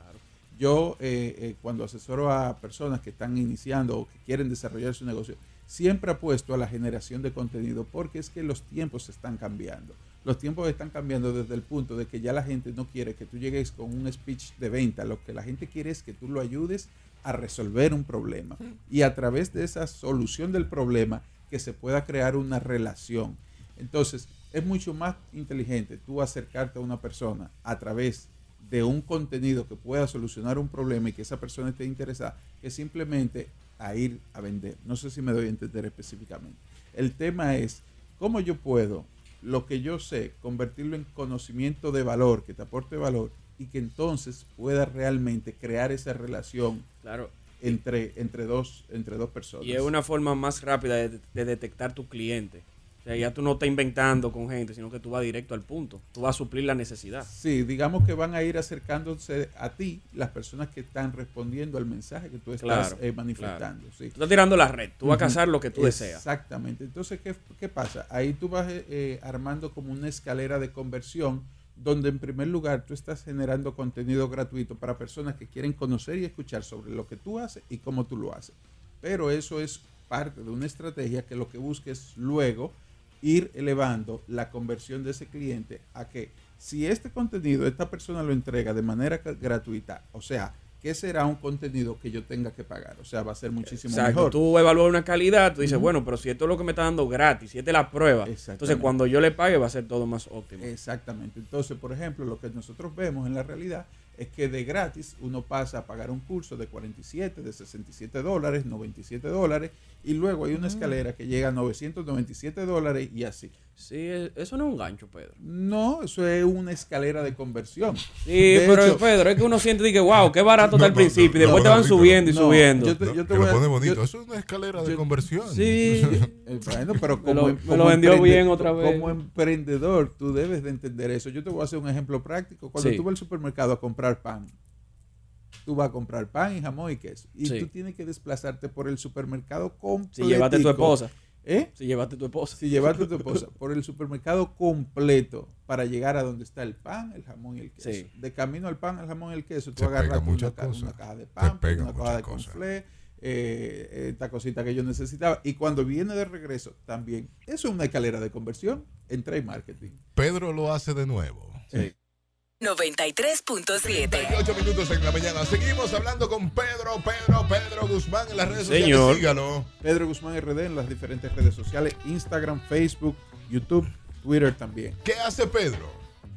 Yo, eh, eh, cuando asesoro a personas que están iniciando o que quieren desarrollar su negocio, siempre apuesto a la generación de contenido porque es que los tiempos están cambiando. Los tiempos están cambiando desde el punto de que ya la gente no quiere que tú llegues con un speech de venta. Lo que la gente quiere es que tú lo ayudes a resolver un problema. Y a través de esa solución del problema, que se pueda crear una relación. Entonces, es mucho más inteligente tú acercarte a una persona a través de un contenido que pueda solucionar un problema y que esa persona esté interesada, que simplemente a ir a vender. No sé si me doy a entender específicamente. El tema es cómo yo puedo lo que yo sé, convertirlo en conocimiento de valor, que te aporte valor y que entonces pueda realmente crear esa relación Claro. entre, entre, dos, entre dos personas. Y es una forma más rápida de, de detectar tu cliente. O sea, ya tú no estás inventando con gente, sino que tú vas directo al punto. Tú vas a suplir la necesidad. Sí, digamos que van a ir acercándose a ti las personas que están respondiendo al mensaje que tú estás Claro, eh, manifestando. claro. sí. Tú estás tirando la red, tú vas a cazar lo que tú deseas. Exactamente. Entonces, ¿qué, qué pasa? Ahí tú vas eh, armando como una escalera de conversión donde en primer lugar tú estás generando contenido gratuito para personas que quieren conocer y escuchar sobre lo que tú haces y cómo tú lo haces. Pero eso es parte de una estrategia que lo que busca es luego ir elevando la conversión de ese cliente a que si este contenido esta persona lo entrega de manera gratuita, o sea, ¿qué será un contenido que yo tenga que pagar? O sea, va a ser muchísimo Exacto, mejor. tú evalúas una calidad, tú dices, bueno, pero si esto es lo que me está dando gratis, si esta es la prueba, entonces cuando yo le pague va a ser todo más óptimo. Exactamente. Entonces, por ejemplo, lo que nosotros vemos en la realidad es que de gratis uno pasa a pagar un curso de 47, de 67 dólares, 97 dólares, y luego hay una escalera que llega a 997 dólares y así. Sí, e, eso no es un gancho, Pedro. No, eso es una escalera de conversión. Sí, De pero hecho- Pedro, es que uno siente que, wow, qué barato está al principio, y después te van no, subiendo y no, subiendo. yo te- yo te que voy lo a- pone bonito. yo- Eso es una escalera de conversión. Sí. Eh, bueno, pero Me como, lo- em- me como lo vendió bien otra vez. Como emprendedor, tú debes de entender eso. Yo te voy a hacer un ejemplo práctico. Cuando Sí. tú vas al supermercado a comprar pan, tú vas a comprar pan y jamón y queso. Y Sí. tú tienes que desplazarte por el supermercado completo. Si llevaste tu esposa. ¿Eh? Si llevaste tu esposa. Si llevaste tu esposa por el supermercado completo para llegar a donde está el pan, el jamón y el queso. Sí. De camino al pan, al jamón y el queso, tú Se agarras pega una, ca- caja de pan, pega una caja de conflé, eh, esta cosita que yo necesitaba. Y cuando viene de regreso, también, eso es una escalera de conversión en trade marketing. Pedro lo hace de nuevo. 93.7. 8 minutos en la mañana. Seguimos hablando con Pedro, Pedro, Pedro Guzmán en las redes Señor. sociales. Sígalo. Pedro Guzmán RD en las diferentes redes sociales, Instagram, Facebook, YouTube, Twitter también. ¿Qué hace Pedro?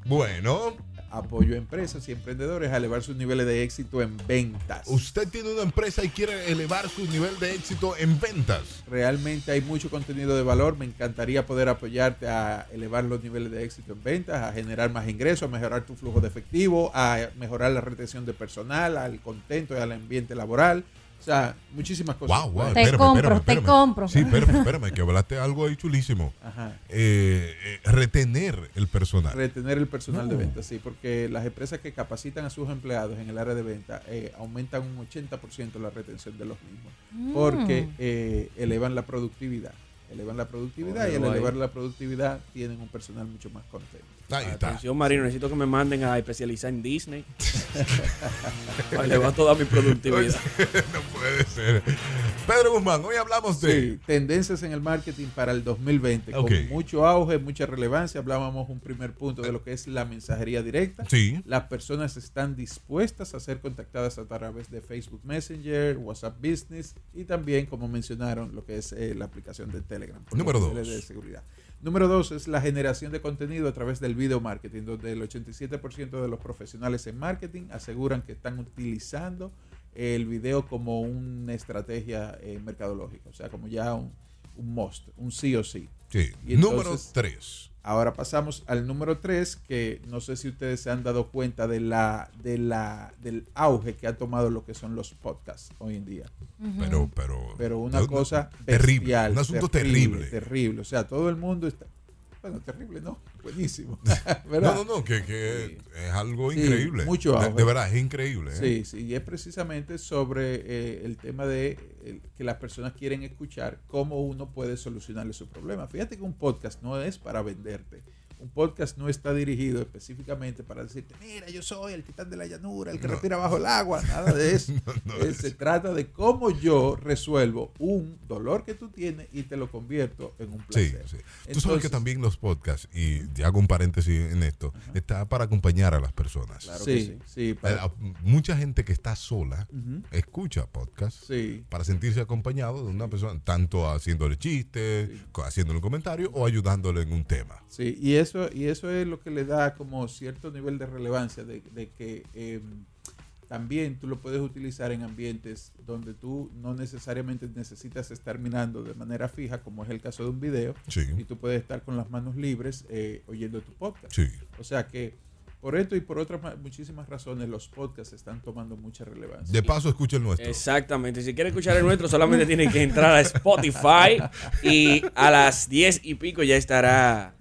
Bueno. Apoyo a empresas y emprendedores a elevar sus niveles de éxito en ventas. Usted tiene una empresa y quiere elevar su nivel de éxito en ventas. Realmente hay mucho contenido de valor. Me encantaría poder apoyarte a elevar los niveles de éxito en ventas, a generar más ingresos, a mejorar tu flujo de efectivo, a mejorar la retención de personal, al contento y al ambiente laboral. Sea, muchísimas cosas. Wow, wow. Te espérame, compro, espérame, te compro. Sí, espérame, espérame, que hablaste algo ahí chulísimo. Ajá. Eh, eh, retener el personal. Retener el personal de venta, sí, porque las empresas que capacitan a sus empleados en el área de venta eh, aumentan un 80% la retención de los mismos, Mm. porque eh, elevan la productividad. Elevan la productividad y al elevar la productividad tienen un personal mucho más contento. Ahí está. Atención, Marino, necesito que me manden a especializar en Disney. Para elevar toda mi productividad. no puede ser. Pedro Guzmán, hoy hablamos de. Sí, tendencias en el marketing para el 2020, Ok. con mucho auge, mucha relevancia. Hablábamos un primer punto de lo que es la mensajería directa. Sí. Las personas están dispuestas a ser contactadas a través de Facebook Messenger, WhatsApp Business y también, como mencionaron, lo que es eh, la aplicación de Telegram. por Número dos. niveles de seguridad. Número dos es la generación de contenido a través del video marketing, donde el 87% de los profesionales en marketing aseguran que están utilizando el video como una estrategia eh, mercadológica, o sea, como ya un, un must, un sí o sí. Sí. Y Número 3. Ahora pasamos al número 3, que no sé si ustedes se han dado cuenta de la, de la, del auge que ha tomado lo que son los podcasts hoy en día. Pero, pero. Pero una cosa terrible, bestial, un asunto terrible. Terrible. O sea, todo el mundo está. Bueno, terrible, ¿no? Buenísimo. No, ¿Verdad? no, no, que, que es algo Sí, increíble. mucho de, de verdad, es increíble. ¿eh? Sí, sí, y es precisamente sobre eh, el tema de el- que las personas quieren escuchar cómo uno puede solucionarle su problema. Fíjate que un podcast no es para venderte. Un podcast no está dirigido específicamente para decirte, mira, yo soy el titán de la llanura, el que No. respira bajo el agua, nada de eso. Eh, Se trata de cómo yo resuelvo un dolor que tú tienes y te lo convierto en un Sí, placer. Tú sabes que también los podcasts, y te hago un paréntesis en esto, está para acompañar a las personas. Claro que Sí, sí. sí, para- Eh, mucha gente que está sola escucha podcasts Sí. para sentirse acompañado de una persona, tanto haciéndole chistes, haciéndole un comentario o ayudándole en un tema. Sí, y eso, y eso es lo que le da como cierto nivel de relevancia de, de que eh, también tú lo puedes utilizar en ambientes donde tú no necesariamente necesitas estar mirando de manera fija, como es el caso de un video, Sí. y tú puedes estar con las manos libres eh, oyendo tu podcast. Sí. O sea que por esto y por otras ma- muchísimas razones los podcasts están tomando mucha relevancia. De paso, escucha el nuestro. Exactamente. Si quiere escuchar el nuestro, solamente tiene que entrar a Spotify y a las 10 y pico ya estará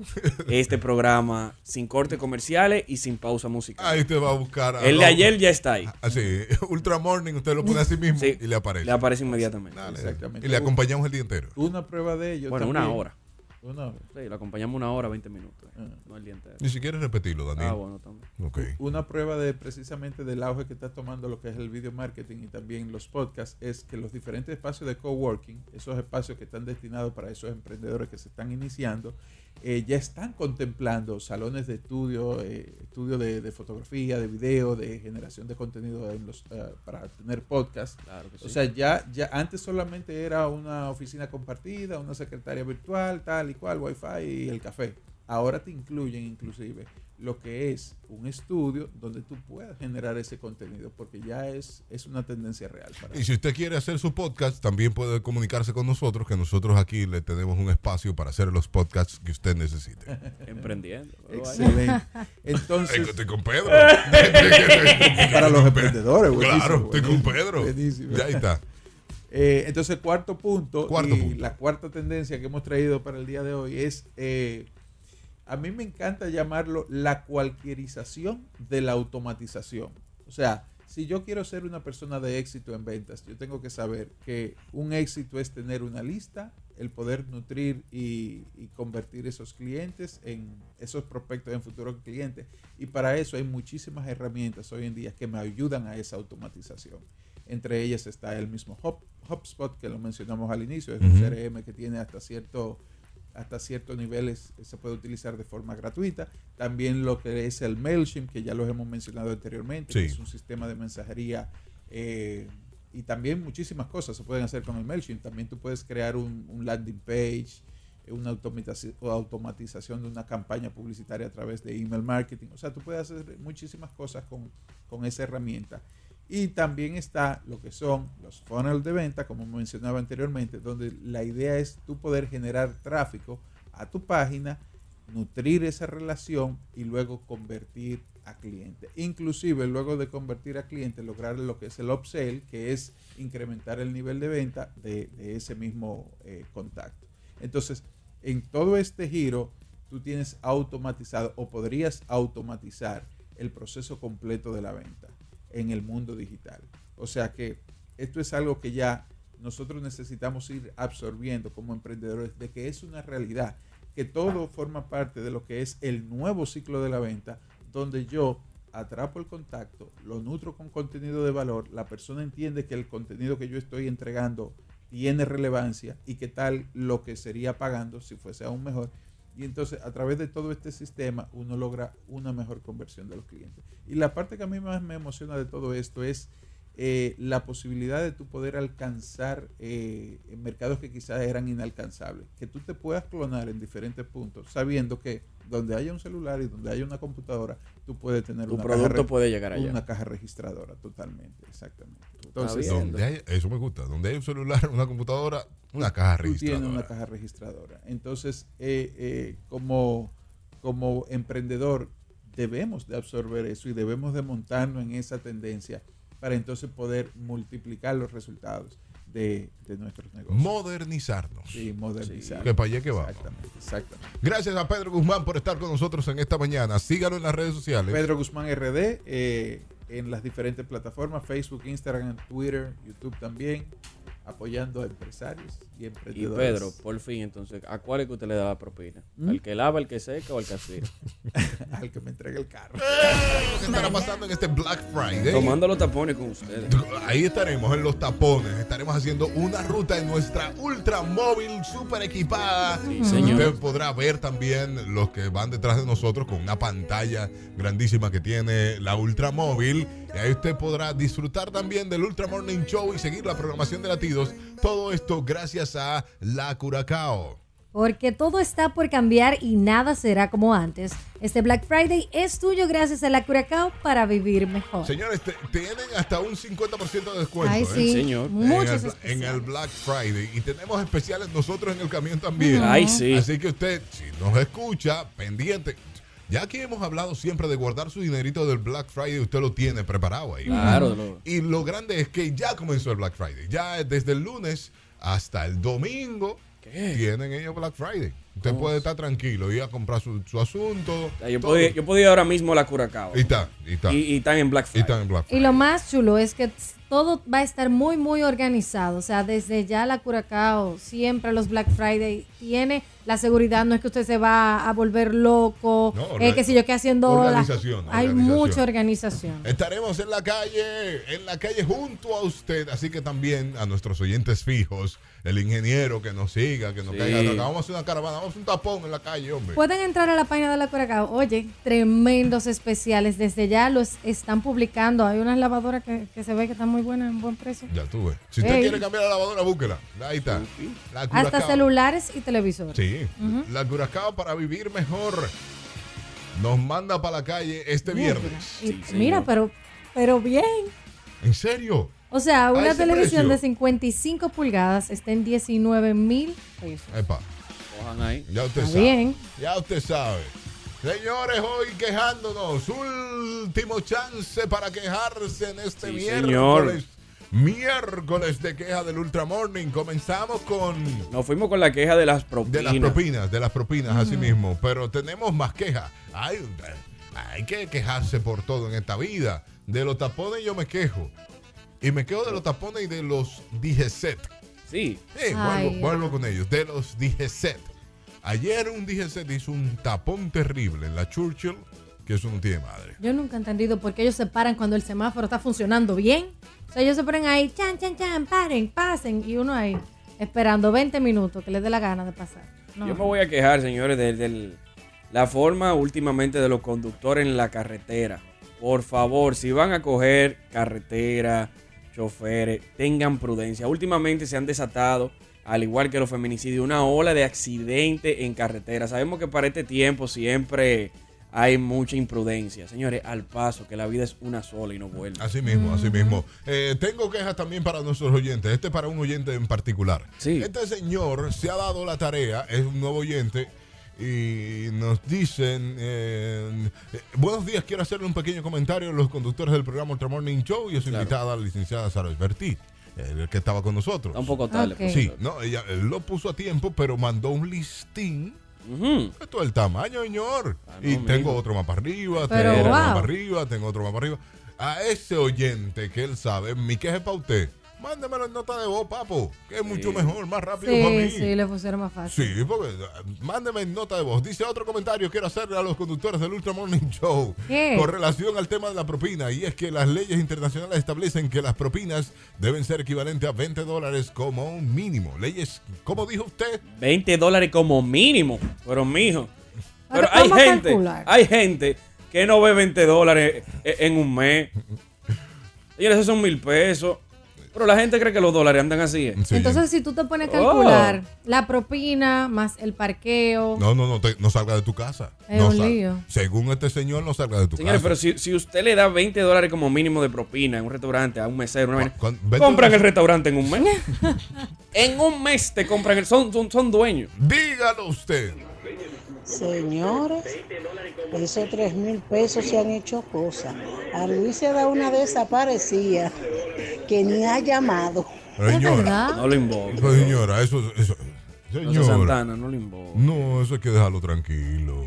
este programa sin cortes comerciales y sin pausa musical. Ahí te va a buscar. a El de ayer ya está ahí. Así, Ultra Morning, usted lo pone así mismo y le aparece. Le aparece inmediatamente. Dale. Exactamente. Y le acompañamos el día entero. Una prueba de ello. Bueno, una hora. Una hora. Sí, lo acompañamos una hora, 20 minutos. Ah. No el día entero. Ni si quieres repetirlo, Daniel. Ah, bueno, también. Ok. Una prueba de precisamente del auge que está tomando lo que es el video marketing y también los podcasts es que los diferentes espacios de coworking, esos espacios que están destinados para esos emprendedores que se están iniciando, eh, ya están contemplando salones de estudio, eh, estudio de, de fotografía, de video, de generación de contenido en los, eh, para tener podcast. Claro que O sí. sea, ya, ya antes solamente era una oficina compartida, una secretaria virtual, tal y cual, wifi y el café. Ahora te incluyen inclusive lo que es un estudio donde tú puedas generar ese contenido, porque ya es, es una tendencia real. Para Y si usted quiere hacer su podcast, también puede comunicarse con nosotros, que nosotros aquí le tenemos un espacio para hacer los podcasts que usted necesite. Emprendiendo. Excelente. Entonces, estoy con Pedro. para los emprendedores, buenísimo, Claro, estoy con Pedro. buenísimo. Ya ahí está. Eh, entonces, cuarto punto, Cuarto y punto. la cuarta tendencia que hemos traído para el día de hoy es, eh, a mí me encanta llamarlo la cualquierización de la automatización. O sea, si yo quiero ser una persona de éxito en ventas, yo tengo que saber que un éxito es tener una lista, el poder nutrir y, y convertir esos clientes en esos prospectos en futuros clientes. Y para eso hay muchísimas herramientas hoy en día que me ayudan a esa automatización. Entre ellas está el mismo Hub- HubSpot que lo mencionamos al inicio, es un. CRM que tiene hasta cierto hasta ciertos niveles eh, se puede utilizar de forma gratuita. También lo que es el MailChimp, que ya los hemos mencionado anteriormente, que es un sistema de mensajería eh, y también muchísimas cosas se pueden hacer con el MailChimp. También tú puedes crear un, un landing page, eh, una automatización de una campaña publicitaria a través de email marketing. O sea, tú puedes hacer muchísimas cosas con, con esa herramienta. Y también está lo que son los funnels de venta, como mencionaba anteriormente, donde la idea es tú poder generar tráfico a tu página, nutrir esa relación y luego convertir a cliente. Inclusive luego de convertir a cliente, lograr lo que es el upsell, que es incrementar el nivel de venta de, ese mismo eh, contacto. Entonces, en todo este giro, tú tienes automatizado o podrías automatizar el proceso completo de la venta en el mundo digital. O sea que esto es algo que ya nosotros necesitamos ir absorbiendo como emprendedores, de que es una realidad, que todo forma parte de lo que es el nuevo ciclo de la venta, donde yo atrapo el contacto, lo nutro con contenido de valor, la persona entiende que el contenido que yo estoy entregando tiene relevancia y qué tal lo que sería pagando si fuese aún mejor. Y entonces a través de todo este sistema uno logra una mejor conversión de los clientes. Y la parte que a mí más me emociona de todo esto es eh, la posibilidad de tú poder alcanzar eh, mercados que quizás eran inalcanzables. Que tú te puedas clonar en diferentes puntos, sabiendo que donde haya un celular y donde haya una computadora, tú puedes tener Tu una producto caja puede llegar allá. Una caja registradora, totalmente, exactamente. Entonces, donde hay, eso me gusta. Donde hay un celular, una computadora, una caja tú registradora. tienes una caja registradora. Entonces, eh, eh, como, como emprendedor, debemos de absorber eso y debemos de montarnos en esa tendencia para entonces poder multiplicar los resultados de, de nuestros negocios. Modernizarnos. Sí, modernizar. Que para allá que vamos. Exactamente, exactamente. Gracias a Pedro Guzmán por estar con nosotros en esta mañana. Sígalo en las redes sociales. Pedro Guzmán RD eh, en las diferentes plataformas, Facebook, Instagram, Twitter, YouTube también, apoyando a empresarios y Y emprendedores. Pedro, por fin, entonces, ¿a cuál es que usted le da la propina? ¿Mm? ¿Al que lava, al que seca o al que aspira? al que me entregue el carro. ¿Qué estará pasando en este Black Friday? Tomando los tapones con ustedes. Ahí estaremos en los tapones. Estaremos haciendo una ruta en nuestra ultra móvil super equipada. señor. Usted podrá ver también los que van detrás de nosotros con una pantalla grandísima que tiene la ultra móvil. Y ahí usted podrá disfrutar también del Ultra Morning Show y seguir la programación de latidos. Todo esto gracias a La Curacao. Porque todo está por cambiar y nada será como antes. Este Black Friday es tuyo gracias a la Curacao para vivir mejor. Señores, te- tienen hasta un 50% de descuento. Ay, ¿eh? sí. Señor. Muchos en, el, en el Black Friday. Y tenemos especiales nosotros en el camión también. Ay, sí. Así que usted, si nos escucha, pendiente. Ya que hemos hablado siempre de guardar su dinerito del Black Friday, usted lo tiene preparado ahí. Claro, Y lo grande es que ya comenzó el Black Friday. Ya desde el lunes hasta el domingo tienen ellos Black Friday. Usted Oh. puede estar tranquilo, ir a comprar su, su asunto. Yo podía, yo podía ir ahora mismo a la Curacao. Y está, y está. Y, y están en Black Y Friday. están en Black Y lo más chulo es que todo va a estar muy, muy organizado. O sea, desde ya la Curacao, siempre los Black Friday tiene la seguridad. No es que usted se va a volver loco. No, eh, que si yo que haciendo. la- organización, hay organización. mucha organización. Estaremos en la calle, en la calle junto a usted, así que también a nuestros oyentes fijos, el ingeniero que nos siga, que nos Sí. caiga. Vamos a hacer una caravana, vamos a hacer un tapón en la calle, hombre. Pueden entrar a la página de la Curacao. Oye, tremendos especiales. Desde ya los están publicando. Hay unas lavadoras que, que se ve que están muy buenas, en buen precio. Ya tú ves. Si usted Ey. quiere cambiar la lavadora, búsquela. Ahí está. La Hasta celulares y televisores. Sí, la Curacao para vivir mejor. Nos manda para la calle este viernes. Y mira, pero, pero bien. ¿En serio? O sea, ¿A una televisión precio? de 55 pulgadas está en 19 mil pesos. Epa. Cojan ahí. Ya usted Está sabe. bien. Ya usted sabe. Señores, hoy quejándonos. Último chance para quejarse en este Sí, miércoles. Miércoles de queja del Ultra Morning. Comenzamos con. Nos fuimos con la queja de las propinas. De las propinas, de las propinas, así mismo. Pero tenemos más quejas. Hay, hay que quejarse por todo en esta vida. De los tapones yo me quejo. Y me quejo de los tapones y de los DGCET. Sí. Sí, Ay, vuelvo, vuelvo con ellos. De los DGCET. Ayer un DGCET hizo un tapón terrible en la Churchill que eso no tiene madre. Yo nunca he entendido por qué ellos se paran cuando el semáforo está funcionando bien. O sea, ellos se ponen ahí, chan, chan, chan, paren, pasen. Y uno ahí, esperando 20 minutos que les dé la gana de pasar. Yo me voy a quejar, señores, de, del- la forma últimamente de los conductores en la carretera. Por favor, si van a coger carretera, choferes, tengan prudencia. Últimamente se han desatado, al igual que los feminicidios, una ola de accidentes en carretera. Sabemos que para este tiempo siempre hay mucha imprudencia. Señores, al paso, que la vida es una sola y no vuelve. Así mismo, así mismo. Eh, tengo quejas también para nuestros oyentes. Este para un oyente en particular. Este señor se ha dado la tarea, es un nuevo oyente. Y nos dicen, eh, eh, buenos días, quiero hacerle un pequeño comentario a los conductores del programa Ultra Morning Show y a su invitada, la licenciada Sara Alberti, el que estaba con nosotros. Está un poco tarde, Ok. Sí, no, ella él lo puso a tiempo, pero mandó un listín. Esto es el tamaño, señor. y no, tengo otro más para arriba, Pero, tengo otro más para arriba, tengo otro más para arriba. A ese oyente que él sabe, mi queja es para usted. Mándemelo en nota de voz, papo, que es mucho mejor, más rápido para mí. Sí, sí, le funciona más fácil. Sí, porque mándeme en nota de voz. Dice otro comentario, quiero hacerle a los conductores del Ultra Morning Show ¿Qué? con relación al tema de la propina. Y es que las leyes internacionales establecen que las propinas deben ser equivalentes a 20 dólares como un mínimo. Leyes, ¿cómo dijo usted? 20 dólares como mínimo. Pero, mijo. Pero hay ¿cómo gente, calcular? hay gente que no ve 20 dólares e- en un mes. Señores, esos son mil pesos. Pero la gente cree que los dólares andan así. ¿eh? Entonces, si tú te pones a Oh. calcular la propina más el parqueo, No, no, no, te- no salga de tu casa. Es no un sal- lío. Según este señor, no salga de tu Señores, casa. pero si, si usted le da 20 dólares como mínimo de propina en un restaurante, a un mesero, una vaina, 20 compran el restaurante en un mes. en un mes te compran el. Son, son, son dueños. Dígalo usted. Señores, esos tres mil pesos se han hecho cosas. A Luis se da una desaparecida que ni ha llamado. Señora. No lo invoco. Pero, señora, eso, eso No señora. Santana, no lo invoco. No, eso hay que dejarlo tranquilo.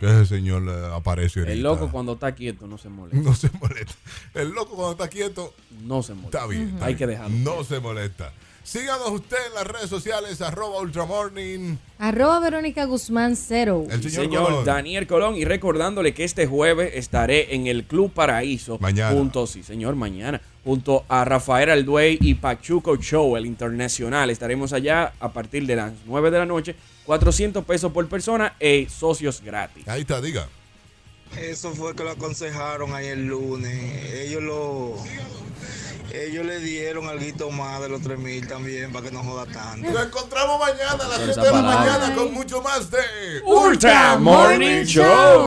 Que ese señor le aparece ahorita. El loco cuando está quieto no se molesta. No se molesta. El loco cuando está quieto. No se molesta. Está bien. está Hay que dejarlo. No se molesta. Síganos usted en las redes sociales, arroba ultramorning. arroba Verónica Guzmán cero. El señor señor, Colón. Daniel Colón y recordándole que este jueves estaré en el Club Paraíso Mañana. junto, sí señor, mañana junto a Rafael Alduey y Pachuco Show, el internacional. Estaremos allá a partir de las 9 de la noche, 400 pesos por persona e socios gratis. Ahí está, diga. Eso fue que lo aconsejaron ayer lunes. Ellos lo. Ellos le dieron algo más de los 3000 también para que no joda tanto. Nos encontramos mañana a las Esa 7 de la mañana con mucho más de Ultra Morning Show.